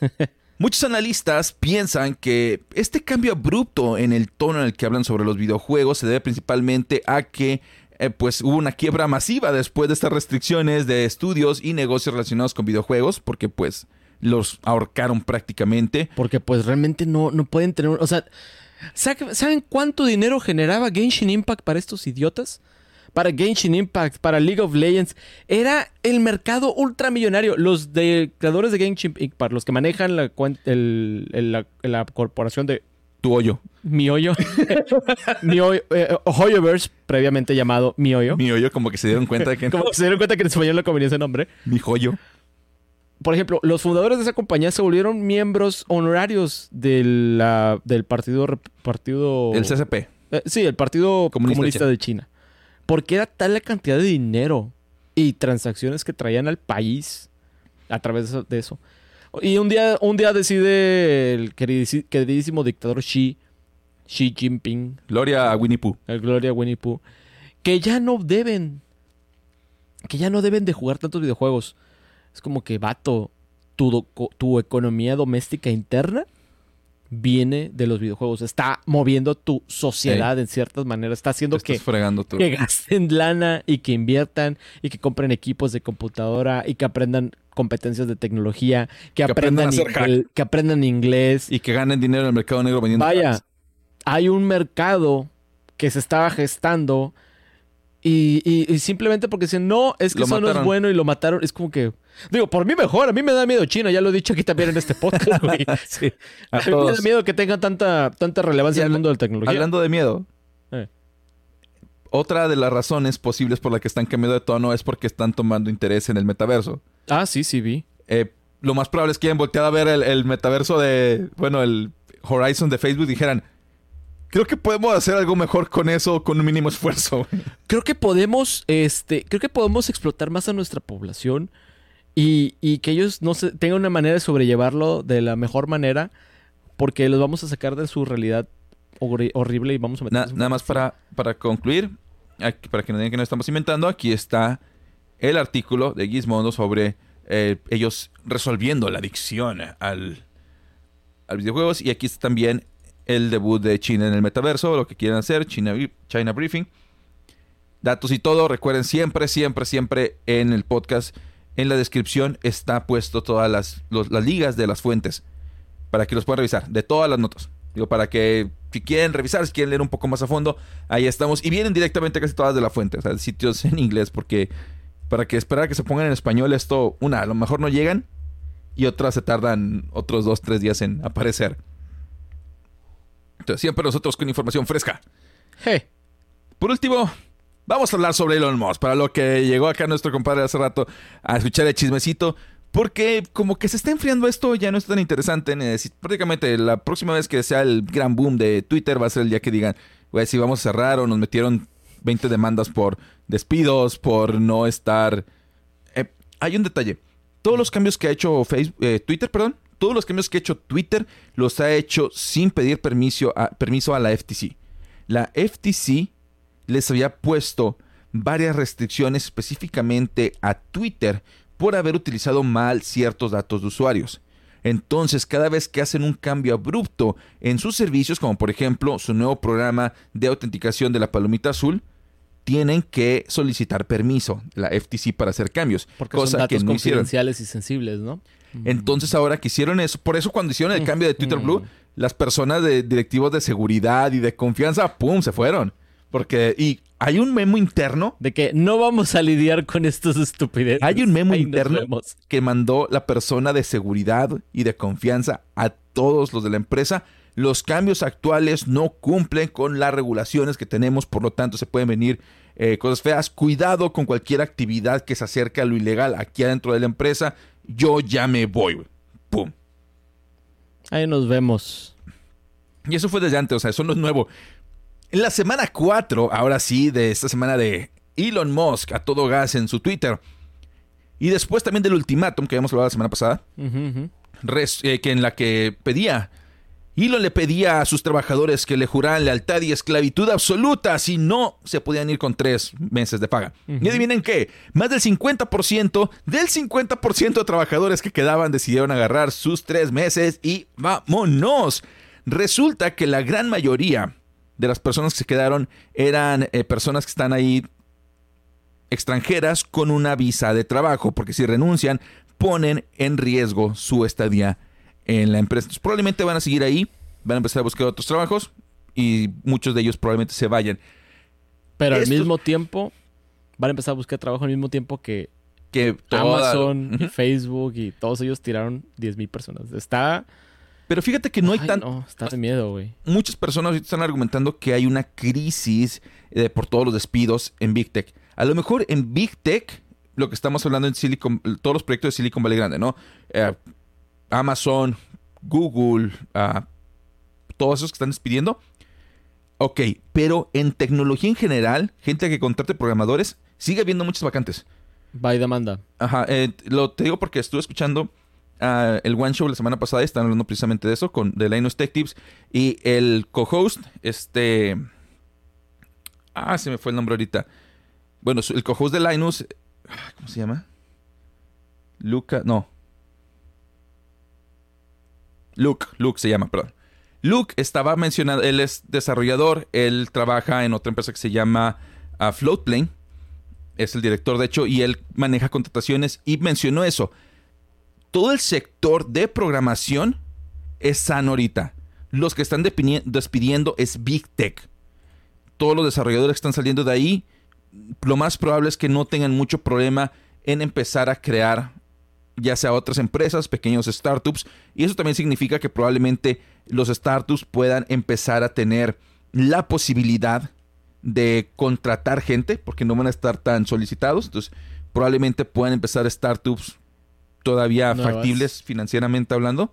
Muchos analistas piensan que este cambio abrupto en el tono en el que hablan sobre los videojuegos se debe principalmente a que eh, pues hubo una quiebra masiva después de estas restricciones de estudios y negocios relacionados con videojuegos, porque pues los ahorcaron prácticamente. Porque pues realmente no, no pueden tener... O sea, ¿sabe- ¿saben cuánto dinero generaba Genshin Impact para estos idiotas? Para Genshin Impact, para League of Legends. Era el mercado ultramillonario. Los de, creadores de Genshin Impact, los que manejan la, la, la corporación de Tu hoyo. Mihoyo. Mihoyo eh, Hoyoverse, previamente llamado Mihoyo. Mi hoyo como que se dieron cuenta de que Como que se dieron cuenta que en español no convenía ese nombre. mi joyo. Por ejemplo, los fundadores de esa compañía se volvieron miembros honorarios de la- del partido... partido El CCP. Eh, sí, el Partido Comunista Comunista, de de China. Porque era tal la cantidad de dinero y transacciones que traían al país a través de eso. Y un día, un día decide el queridísimo dictador Xi, Xi Jinping, Gloria a Winnie Pooh. el Gloria Winnie Pooh, que ya no deben, que ya no deben de jugar tantos videojuegos. Es como que, vato, tu, tu economía doméstica interna viene de los videojuegos. Está moviendo tu sociedad en ciertas maneras. Está haciendo que, que gasten lana y que inviertan y que compren equipos de computadora y que aprendan competencias de tecnología, que, aprendan que aprendan inglés. Y que ganen dinero en el mercado negro vendiendo. Vaya, hay un mercado que se estaba gestando y, y- y simplemente porque dicen, no, es que Lo eso no es mataron. bueno y lo mataron, es como que... Digo, por mí mejor, a mí me da miedo China, ya lo he dicho aquí también en este podcast, güey. Sí, A a mí me da miedo que tengan tanta, tanta relevancia en el mundo de la tecnología. Hablando de miedo, Eh. otra de las razones posibles por la que están cambiando de tono es porque están tomando interés en el metaverso. Ah, sí, sí vi. Eh, lo más probable es que hayan volteado a ver el, el metaverso de, bueno, el Horizon de Facebook y dijeran, Creo que podemos hacer algo mejor con eso con un mínimo esfuerzo. Creo que podemos, este, creo que podemos explotar más a nuestra población y, y que ellos no se, tengan una manera de sobrellevarlo de la mejor manera porque los vamos a sacar de su realidad horri- horrible y vamos a Na- meterlos en nada más para, para concluir, aquí- para que no digan que no estamos inventando, aquí está el artículo de Gizmodo sobre eh, ellos resolviendo la adicción al, al videojuegos. Y aquí está también el debut de China en el metaverso, lo que quieren hacer, China, China Briefing. Datos y todo, recuerden siempre, siempre, siempre en el podcast, en la descripción está puesto todas las, las ligas de las fuentes para que los puedan revisar, de todas las notas. Digo, para que si quieren revisar, si quieren leer un poco más a fondo, ahí estamos. Y vienen directamente casi todas de la fuente, o sea, sitios en inglés, porque para que esperar a que se pongan en español, esto, una, a lo mejor no llegan, y otras se tardan otros dos, tres días en aparecer. Siempre nosotros con información fresca. Por último, vamos a hablar sobre Elon Musk, para lo que llegó acá nuestro compadre hace rato a escuchar el chismecito. Porque como que se está enfriando esto, ya no es tan interesante. Prácticamente la próxima vez que sea el gran boom de Twitter va a ser el día que digan, güey, si vamos a cerrar o nos metieron 20 demandas por despidos, por no estar... Eh, hay un detalle. Todos los cambios que ha hecho Facebook, eh, Twitter, perdón, todos los cambios que ha hecho Twitter los ha hecho sin pedir permiso a, permiso a la FTC. La FTC les había puesto varias restricciones específicamente a Twitter por haber utilizado mal ciertos datos de usuarios. Entonces, cada vez que hacen un cambio abrupto en sus servicios, como por ejemplo su nuevo programa de autenticación de la palomita azul, tienen que solicitar permiso la FTC para hacer cambios, Porque son datos que no hicieron. confidenciales y sensibles, ¿no? Entonces ahora que hicieron eso, por eso cuando hicieron el cambio de Twitter Blue, las personas de directivos de seguridad y de confianza, ¡pum!, se fueron. Porque, y hay un memo interno, De que no vamos a lidiar con estas estupideces. hay un memo Ahí interno que mandó la persona de seguridad y de confianza a todos los de la empresa. Los cambios actuales no cumplen con las regulaciones que tenemos, por lo tanto se pueden venir eh, cosas feas. Cuidado con cualquier actividad que se acerque a lo ilegal aquí adentro de la empresa. Yo ya me voy. ¡Pum! Ahí nos vemos. Y eso fue desde antes, o sea, eso no es nuevo. En la semana 4, ahora sí, de esta semana de Elon Musk a todo gas en su Twitter. Y después también del ultimátum que habíamos hablado la semana pasada, res- eh, que en la que pedía, Elon le pedía a sus trabajadores que le juraran lealtad y esclavitud absoluta, si no se podían ir con tres meses de paga. Y adivinen qué, más del 50%, del 50% de trabajadores que quedaban decidieron agarrar sus tres meses y vámonos. Resulta que la gran mayoría de las personas que se quedaron eran eh, personas que están ahí extranjeras con una visa de trabajo, porque si renuncian, ponen en riesgo su estadía en la empresa. Entonces, probablemente van a seguir ahí, van a empezar a buscar otros trabajos y muchos de ellos probablemente se vayan. Pero al mismo tiempo, van a empezar a buscar trabajo al mismo tiempo que Que toda- Amazon. Facebook y todos ellos tiraron 10.000 personas. Está... Pero fíjate que no hay Ay, tan... No, está de miedo, güey. Muchas personas están argumentando que hay una crisis eh, por todos los despidos en Big Tech. A lo mejor en Big Tech, lo que estamos hablando en Silicon, todos los proyectos de Silicon Valley Grande, ¿no? Eh, Amazon, Google, ah, todos esos que están despidiendo. Ok, pero en tecnología en general, gente que contrate programadores, sigue habiendo muchas vacantes. Va y demanda. Ajá, eh, lo te digo porque estuve escuchando ah, el One Show la semana pasada y están hablando precisamente de eso con The Linus Tech Tips y el co-host, este... Ah, se me fue el nombre ahorita. Bueno, el co-host de Linus, ah, ¿cómo se llama? Luca, no. Luke, Luke se llama, perdón. Luke estaba mencionando, él es desarrollador, él trabaja en otra empresa que se llama ah, Floatplane es el director de hecho, y él maneja contrataciones y mencionó eso. Todo el sector de programación es sano ahorita. Los que están despidiendo es Big Tech. Todos los desarrolladores que están saliendo de ahí, lo más probable es que no tengan mucho problema en empezar a crear ya sea otras empresas, pequeños startups, y eso también significa que probablemente los startups puedan empezar a tener la posibilidad de contratar gente, porque no van a estar tan solicitados. Entonces, probablemente puedan empezar startups todavía Nuevas. factibles financieramente hablando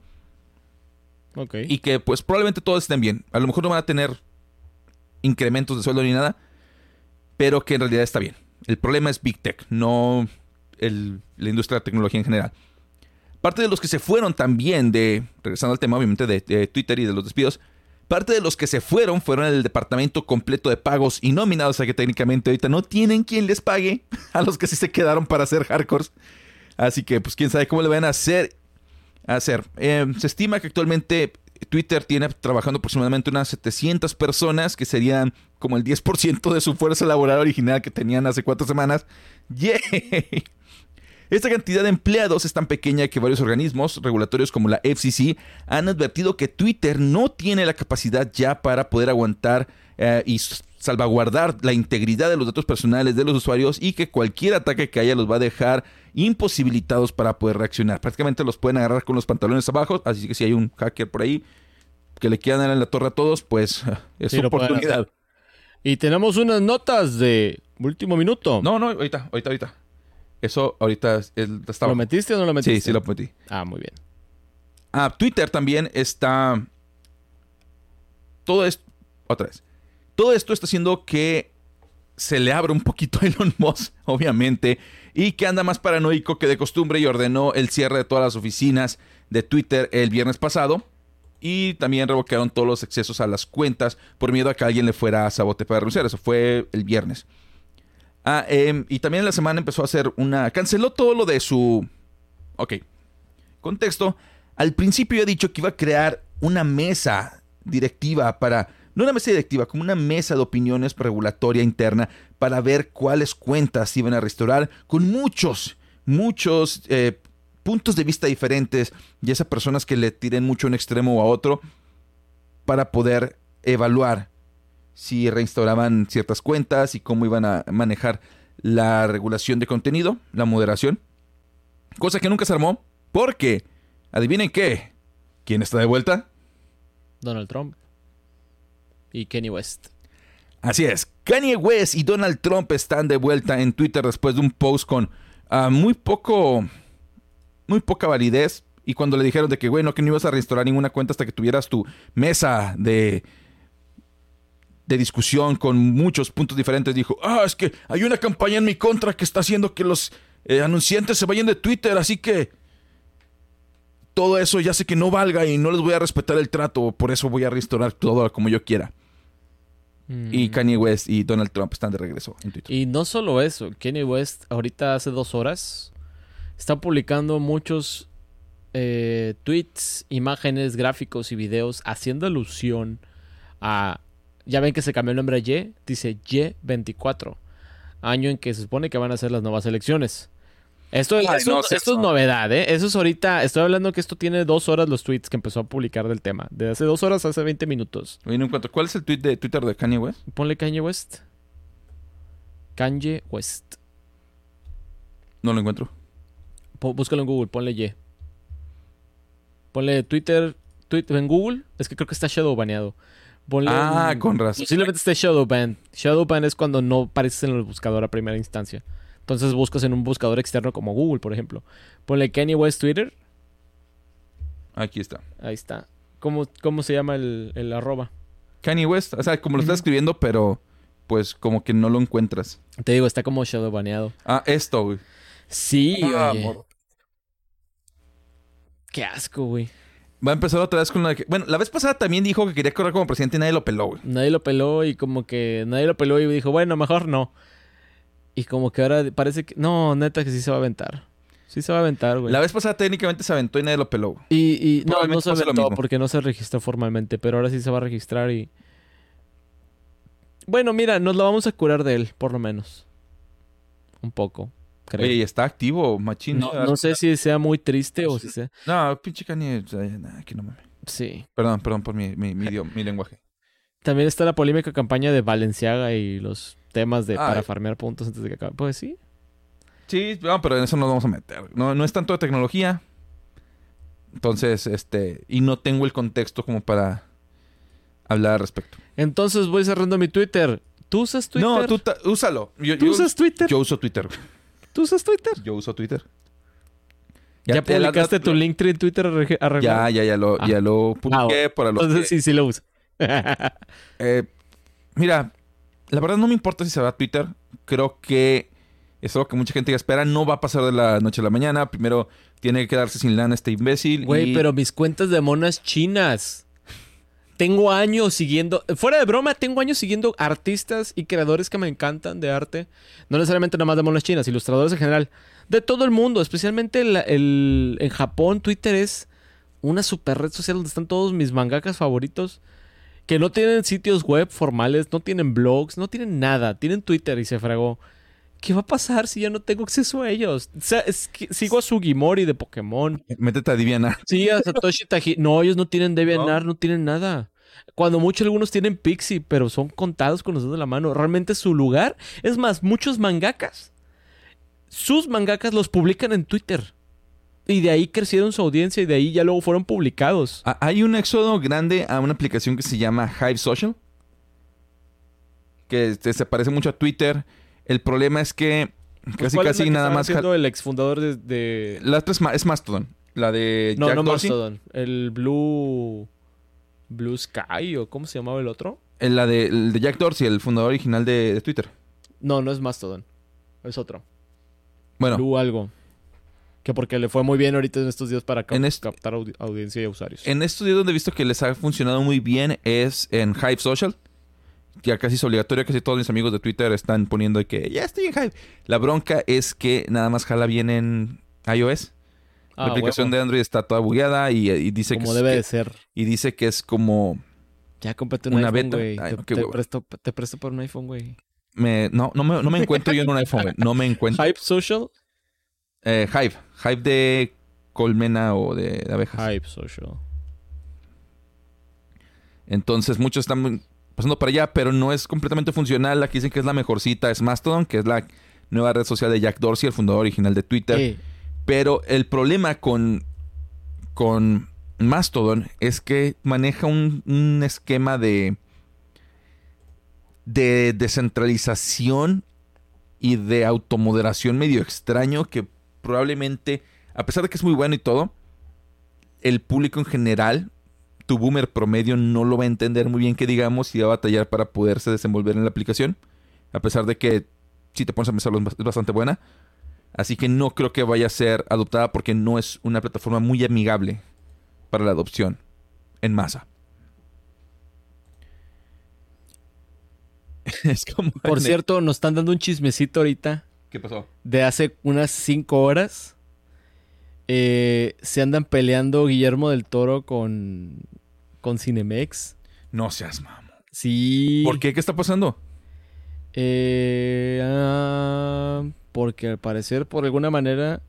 y que pues probablemente todos estén bien. A lo mejor no van a tener incrementos de sueldo ni nada, pero que en realidad está bien. El problema es Big Tech, no el- la industria de la tecnología en general. Parte de los que se fueron también de, regresando al tema obviamente de, Twitter y de los despidos, parte de los que se fueron fueron el departamento completo de pagos y nominados, o sea que técnicamente ahorita no tienen quien les pague a los que sí se quedaron para hacer hardcores. Así que pues quién sabe cómo le van a hacer. A hacer. Eh, se estima que actualmente Twitter tiene trabajando aproximadamente unas 700 personas, que serían como el 10% de su fuerza laboral original que tenían hace cuatro semanas. Esta cantidad de empleados es tan pequeña que varios organismos regulatorios como la FCC han advertido que Twitter no tiene la capacidad ya para poder aguantar eh, y salvaguardar la integridad de los datos personales de los usuarios y que cualquier ataque que haya los va a dejar imposibilitados para poder reaccionar. Prácticamente los pueden agarrar con los pantalones abajo, así que si hay un hacker por ahí que le quieran dar en la torre a todos, pues es Sí, su oportunidad. Y tenemos unas notas de último minuto. No, no, ahorita, ahorita, ahorita. Eso ahorita es- es- está ¿Lo metiste o no lo metiste? Sí, sí lo metí. Ah, muy bien. Ah, Twitter también está. Todo esto. Otra vez. Todo esto está haciendo que se le abra un poquito a Elon Musk, obviamente, y que anda más paranoico que de costumbre y ordenó el cierre de todas las oficinas de Twitter el viernes pasado. Y también revocaron todos los accesos a las cuentas por miedo a que alguien le fuera a sabote para renunciar. Eso fue el viernes. Ah, em, y también en la semana empezó a hacer una. Canceló todo lo de su. Ok. Contexto. Al principio he dicho que iba a crear una mesa directiva para. No una mesa directiva, como una mesa de opiniones regulatoria interna para ver cuáles cuentas iban a restaurar con muchos, muchos eh, puntos de vista diferentes, ya sea personas que le tiren mucho a un extremo o a otro, para poder evaluar si reinstauraban ciertas cuentas y cómo iban a manejar la regulación de contenido, la moderación. Cosa que nunca se armó, porque, adivinen qué, ¿quién está de vuelta? Donald Trump. Y Kenny West. Así es, Kanye West y Donald Trump están de vuelta en Twitter después de un post con ah, muy poco, muy poca validez. Y cuando le dijeron de que, bueno, que no ibas a restaurar ninguna cuenta hasta que tuvieras tu mesa de, de discusión con muchos puntos diferentes, dijo, ah, es que hay una campaña en mi contra que está haciendo que los eh, anunciantes se vayan de Twitter, así que todo eso ya sé que no valga y no les voy a respetar el trato, por eso voy a restaurar todo como yo quiera. Y Mm. Kanye West y Donald Trump están de regreso en Twitter. Y no solo eso, Kenny West ahorita hace dos horas está publicando muchos eh, tweets, imágenes, gráficos y videos haciendo alusión a... Ya ven que se cambió el nombre a Y, dice Y24, año en que se supone que van a ser las nuevas elecciones. Esto, Ay, esto- no, esto Celso. es novedad, ¿eh? Eso es ahorita, estoy hablando que esto tiene dos horas los tweets que empezó a publicar del tema. De hace dos horas a hace 20 minutos. Oye, no encuentro. ¿Cuál es el tweet de Twitter de Kanye West? Ponle Kanye West. Kanye West. No lo encuentro. Po- Búscalo en Google, ponle Y. Ponle Twitter, Twitter en Google. Es que creo que está shadow baneado. Ponle Ah, con razón. Posiblemente esté shadow ban. Shadow ban es cuando no apareces en el buscador a primera instancia. Entonces buscas en un buscador externo como Google, por ejemplo. Ponle Kanye West Twitter. Aquí está. Ahí está. ¿Cómo, cómo se llama el, el arroba? Kanye West, o sea, como lo está Ujú. escribiendo, pero pues como que no lo encuentras. Te digo, está como shadow baneado. Ah, esto, güey. Sí, Ah, oye. amor. Qué asco, güey. Va a empezar otra vez con la que... Bueno, la vez pasada también dijo que quería correr como presidente y nadie lo peló, güey. Nadie lo peló y como que nadie lo peló y dijo, bueno, mejor no. Y como que ahora parece que... No, neta que sí se va a aventar. Sí se va a aventar, güey. La vez pasada técnicamente se aventó y nadie lo peló, güey. Y, y no, no se aventó porque no se registró formalmente, pero ahora sí se va a registrar y... Bueno, mira, nos lo vamos a curar de él, por lo menos. Un poco, creo. Oye, y está activo, machín. no, no sé si sea muy triste o si sea... No, pinche Kanye... aquí no mames. Sí. Perdón, perdón por mi, mi, mi, idioma- mi lenguaje. También está la polémica campaña de Valenciaga y los temas de Ah, para eh. farmear puntos antes de que acabe. Pues sí. Sí, no, pero en eso nos vamos a meter. No, no es tanto de tecnología. Entonces, este... Y no tengo el contexto como para hablar al respecto. Entonces voy cerrando mi Twitter. ¿Tú usas Twitter? No, tú úsalo. Yo, ¿Tú yo- usas Twitter? yo uso Twitter. ¿Tú usas Twitter? Yo uso Twitter. ¿Ya, publicaste la- tu en Twitter arreg- Ya, arreglado? ya, ya lo, Ah. ya lo publiqué para los Entonces que- sí, sí lo uso. eh, mira, la verdad no me importa si se va a Twitter. Creo que es algo que mucha gente ya espera. No va a pasar de la noche a la mañana. Primero tiene que quedarse sin lana este imbécil. Güey, y- pero mis cuentas de monas chinas. Tengo años siguiendo, fuera de broma, tengo años siguiendo artistas y creadores que me encantan de arte. No necesariamente nada más de monas chinas, ilustradores en general. De todo el mundo, especialmente el- en Japón, Twitter es una super red social donde están todos mis mangakas favoritos. Que no tienen sitios web formales, no tienen blogs, no tienen nada. Tienen Twitter y se fregó. ¿Qué va a pasar si ya no tengo acceso a ellos? O sea, es que sigo a Sugimori de Pokémon. Métete a Diviana. Sí, a Satoshi Taji. No, ellos no tienen DeviantArt, no. tienen nada. Cuando mucho algunos tienen Pixie, pero son contados con los dedos de la mano. Realmente su lugar. Es más, muchos mangakas, sus mangakas los publican en Twitter. Y de ahí crecieron su audiencia y de ahí ya luego fueron publicados. Ah, Hay un éxodo grande a una aplicación que se llama Hive Social. Que este, se parece mucho a Twitter. El problema es que Pues, casi ¿cuál es la casi nada más... el exfundador de, de- La otra es, Ma- es Mastodon. La de No, Jack no Dorsey. Mastodon. El Blue... Blue Sky o cómo se llamaba el otro. Eh, La de, el de Jack Dorsey, el fundador original de, de Twitter. No, no es Mastodon. Es otro. Bueno, Blue algo. Que porque le fue muy bien ahorita en estos días para cap- En este- captar audi- audiencia y usuarios. en estos días donde he visto que les ha funcionado muy bien es en Hive Social. Ya casi es obligatorio, casi todos mis amigos de Twitter están poniendo que ya estoy en Hive. La bronca es que nada más jala bien en iOS. Ah, la aplicación de Android está toda bugueada y, y dice que Como es- debe que- de ser. y dice que es como Ya cómprate un una iPhone, beta. Ay, Te, presto, te presto por un iPhone, güey. me, no, no me, no me encuentro yo en un iPhone, güey. No me encuentro. Hype Social. Eh, Hive. Hive de colmena o de, de abejas. Hype Social. Entonces muchos están pasando para allá, pero no es completamente funcional. Aquí dicen que es la mejorcita, es Mastodon, que es la nueva red social de Jack Dorsey, el fundador original de Twitter. Pero el problema con, con Mastodon es que maneja un, un esquema de, de descentralización y de automoderación medio extraño que probablemente, a pesar de que es muy bueno y todo, el público en general, tu boomer promedio no lo va a entender muy bien que digamos y va a batallar para poderse desenvolver en la aplicación. A pesar de que si te pones a pensarlo es bas- es bastante buena. Así que no creo que vaya a ser adoptada porque no es una plataforma muy amigable para la adopción en masa. es como... por cierto, nos están dando un chismecito ahorita ¿Qué pasó? de hace unas cinco horas. Eh, se andan peleando Guillermo del Toro con, con Cinemex. No seas mamón. Sí. ¿Por qué? ¿Qué está pasando? Eh, ah, porque al parecer, por alguna manera,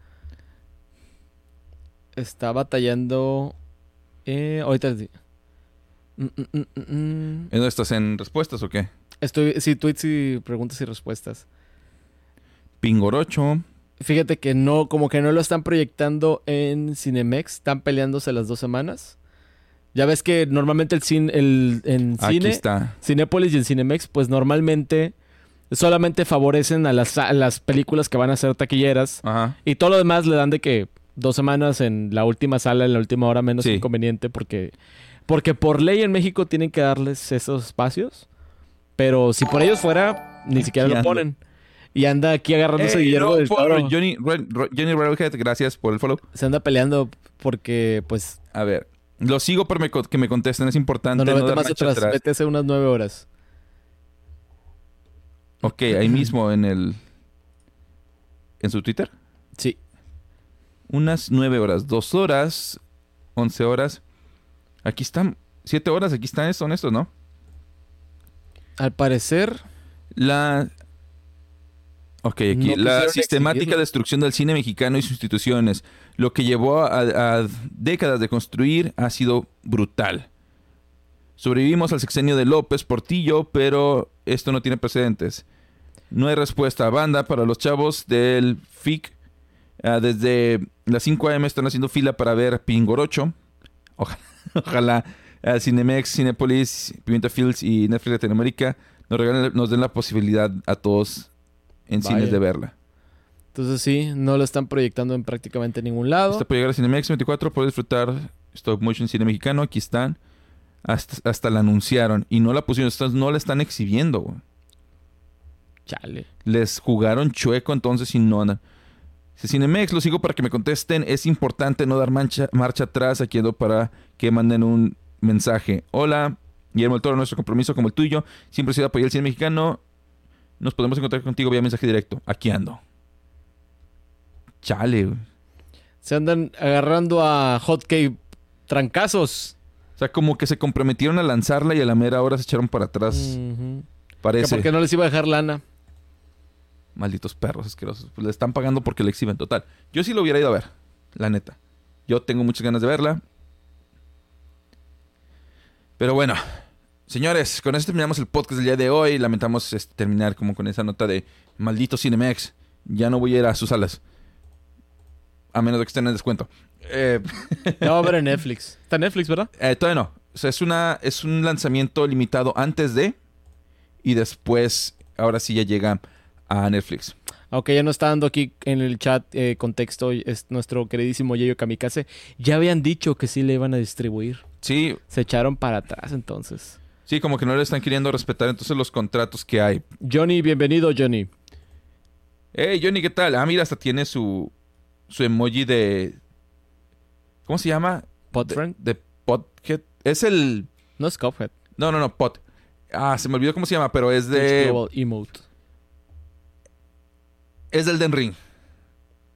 está batallando. Eh, ahorita. Mm, mm, mm, mm, mm. ¿En dónde estás? ¿En respuestas o qué? Estoy, sí, tweets y preguntas y respuestas. Pingorocho. Fíjate que no, como que no lo están proyectando en Cinemex, están peleándose las dos semanas. Ya ves que normalmente el cine, el, en Aquí cine, está. Cinépolis y el Cinemex, pues normalmente solamente favorecen a las, a las películas que van a ser taquilleras. Ajá. Y todo lo demás le dan de que dos semanas en la última sala, en la última hora menos Sí. inconveniente, porque, porque por ley en México tienen que darles esos espacios. Pero si por ellos fuera, ni siquiera lo ponen. Y anda aquí agarrándose Ey, Guillermo no, del Toro. Johnny, Johnny Railhead, gracias por el follow. Se anda peleando porque, pues, A ver, lo sigo me co- que me contesten, es importante. no, no, vete más atrás, atrás. vete hace unas nueve horas. Ok, ahí mismo en el... ¿En su Twitter? Sí. Unas nueve horas, dos horas, once horas. Aquí están, siete horas, aquí están, son estos, ¿no? Al parecer, La... Ok, aquí. No la sistemática destrucción del cine mexicano y sus instituciones. Lo que llevó a, a décadas de construir ha sido brutal. Sobrevivimos al sexenio de López Portillo, pero esto no tiene precedentes. No hay respuesta a banda para los chavos del FIC. Ah, desde las 5 a.m. están haciendo fila para ver Pingorocho. Ojalá, ojalá ah, Cinemex, Cinepolis, Pimienta Fields y Netflix Latinoamérica nos, regalen- nos den la posibilidad a todos en Vaya. cines de verla. entonces sí, no lo están proyectando en prácticamente ningún lado. Está por llegar a Cinemex 24, puedes disfrutar Stop Motion Cine Mexicano. Aquí están. Hasta, hasta la anunciaron y no la pusieron. Entonces no la están exhibiendo, güey. Chale. Les jugaron chueco entonces y no andan. Si Cinemex, lo sigo para que me contesten. Es importante no dar mancha- marcha atrás aquí ando para que manden un mensaje. Hola, Guillermo del Toro, nuestro compromiso como el tuyo. Siempre ha sido apoyar el cine mexicano. Nos podemos encontrar contigo vía mensaje directo. Aquí ando. Chale, güey. Se andan agarrando a Hotcake trancazos. O sea, como que se comprometieron a lanzarla y a la mera hora se echaron para atrás. Parece. porque no les iba a dejar lana. Malditos perros asquerosos. Pues le están pagando porque le exhiben. Total. Yo sí lo hubiera ido a ver. La neta. Yo tengo muchas ganas de verla. Pero bueno. Señores, con eso terminamos el podcast del día de hoy. Lamentamos este, terminar como con esa nota de maldito Cinemex. Ya no voy a ir a sus salas. A menos de que estén en descuento. Eh, a ver en Netflix. Está en Netflix, ¿verdad? eh, todavía no. O sea, es, una, es un lanzamiento limitado antes de. Y después, ahora sí ya llega a Netflix. Aunque ya no está dando aquí en el chat eh, contexto, es nuestro queridísimo Yayo Kamikaze. Ya habían dicho que sí le iban a distribuir. Sí, Se echaron para atrás entonces. Sí, como que no le están queriendo respetar entonces los contratos que hay. Johnny, bienvenido, Johnny. Hey, Johnny, ¿qué tal? Ah, mira, hasta tiene su, su emoji de... ¿Cómo se llama? Podfriend. De, de Podhead. Es el... No es Cuphead. No, no, no, Pod. Ah, se me olvidó cómo se llama, pero es de... Global Emote. Es del Den Ring.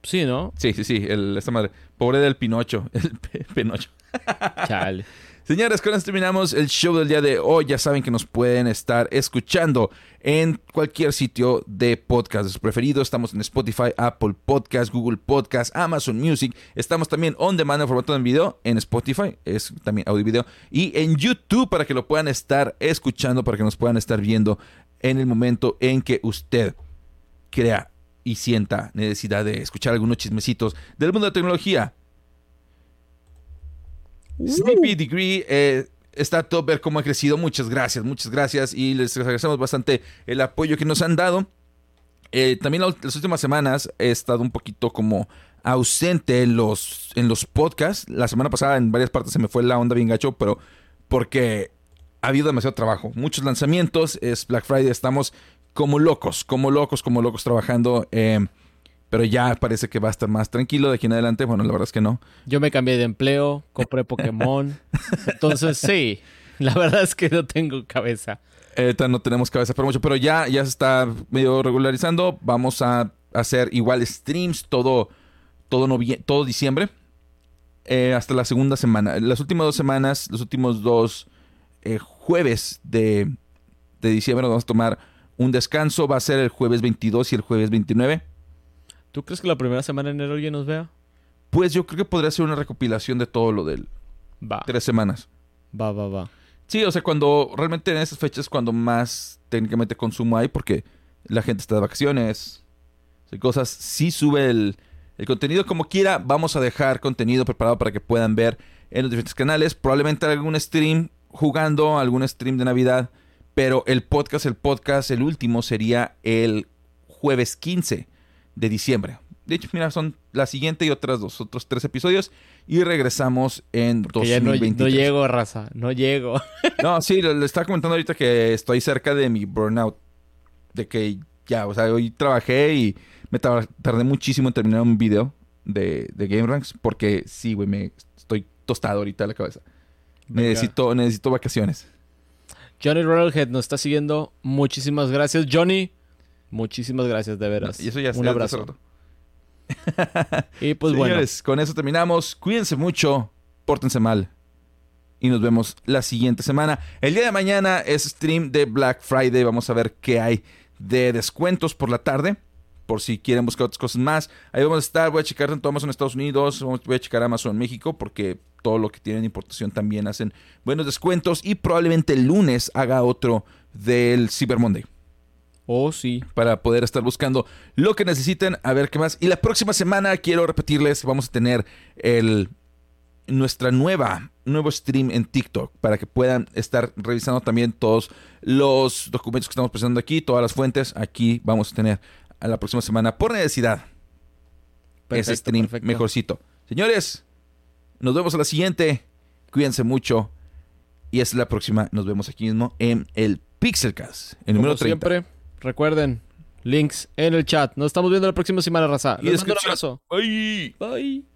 Sí, ¿no? Sí, sí, sí, el, esta madre. Pobre del Pinocho. El Pinocho. Chale. Señores, con esto terminamos el show del día de hoy. Ya saben que nos pueden estar escuchando en cualquier sitio de podcast preferido. Estamos en Spotify, Apple Podcast, Google Podcast, Amazon Music. Estamos también on demand en formato de video en Spotify, es también audio y video. Y en YouTube para que lo puedan estar escuchando, para que nos puedan estar viendo en el momento en que usted crea y sienta necesidad de escuchar algunos chismecitos del mundo de la tecnología. Sleepy Degree eh, está todo ver cómo ha crecido. Muchas gracias, muchas gracias. Y les agradecemos bastante el apoyo que nos han dado. Eh, también la- las últimas semanas he estado un poquito como ausente en los, en los podcasts. La semana pasada en varias partes se me fue la onda bien gacho, pero porque ha habido demasiado trabajo. Muchos lanzamientos. Es Black Friday. Estamos como locos, como locos, como locos trabajando. eh, pero ya parece que va a estar más tranquilo de aquí en adelante. Bueno, la verdad es que no. Yo me cambié de empleo, compré Pokémon. Entonces, sí. La verdad es que no tengo cabeza. Ahorita no tenemos cabeza para mucho, pero ya, ya se está medio regularizando. Vamos a hacer igual streams todo, todo, todo diciembre. eh, hasta la segunda semana. Las últimas dos semanas, los últimos dos eh, jueves de, de diciembre nos vamos a tomar un descanso. Va a ser el jueves 22 y el jueves 29. ¿Tú crees que la primera semana de enero alguien nos vea? Pues yo creo que podría ser una recopilación de todo lo del Va. tres semanas. Va, va, va. Sí, o sea, cuando realmente en esas fechas es cuando más técnicamente consumo hay porque la gente está de vacaciones y cosas. Sí sube el, el contenido como quiera. Vamos a dejar contenido preparado para que puedan ver en los diferentes canales. Probablemente algún stream jugando, algún stream de Navidad. Pero el podcast, el podcast, el último sería el jueves 15 de diciembre. De hecho, mira, son la siguiente y otras dos, otros tres episodios. Y regresamos en Que ya no, 2023. no llego, raza. No llego. No, sí, le, le estaba comentando ahorita que estoy cerca de mi burnout. De que ya, o sea, hoy trabajé y me tar- tardé muchísimo en terminar un video de, de Game Ranks. Porque sí, güey, me estoy tostado ahorita de la cabeza. Necesito, necesito vacaciones. Johnny Railhead nos está siguiendo. Muchísimas gracias, Johnny. Muchísimas gracias, de veras. Y eso ya Un ya abrazo. Y pues bueno. Señores, con eso terminamos. Cuídense mucho, pórtense mal. Y nos vemos la siguiente semana. El día de mañana es stream de Black Friday. Vamos a ver qué hay de descuentos por la tarde. Por si quieren buscar otras cosas más. Ahí vamos a estar. Voy a checar tanto Amazon Estados Unidos. Voy a checar Amazon México. Porque todo lo que tienen importación también hacen buenos descuentos. Y probablemente el lunes haga otro del Cyber Monday Oh, sí. para poder estar buscando lo que necesiten, a ver qué más. Y la próxima semana, quiero repetirles, vamos a tener el nuestra nueva nuevo stream en TikTok para que puedan estar revisando también todos los documentos que estamos presentando aquí, todas las fuentes. Aquí vamos a tener a la próxima semana por necesidad ese stream perfecto. mejorcito. Señores, nos vemos a la siguiente. Cuídense mucho Y hasta la próxima. Nos vemos aquí mismo en el Pixelcast, el número Como 30. siempre, recuerden, links en el chat. Nos estamos viendo la próxima semana, raza. Y Les mando un abrazo. Bye. Bye.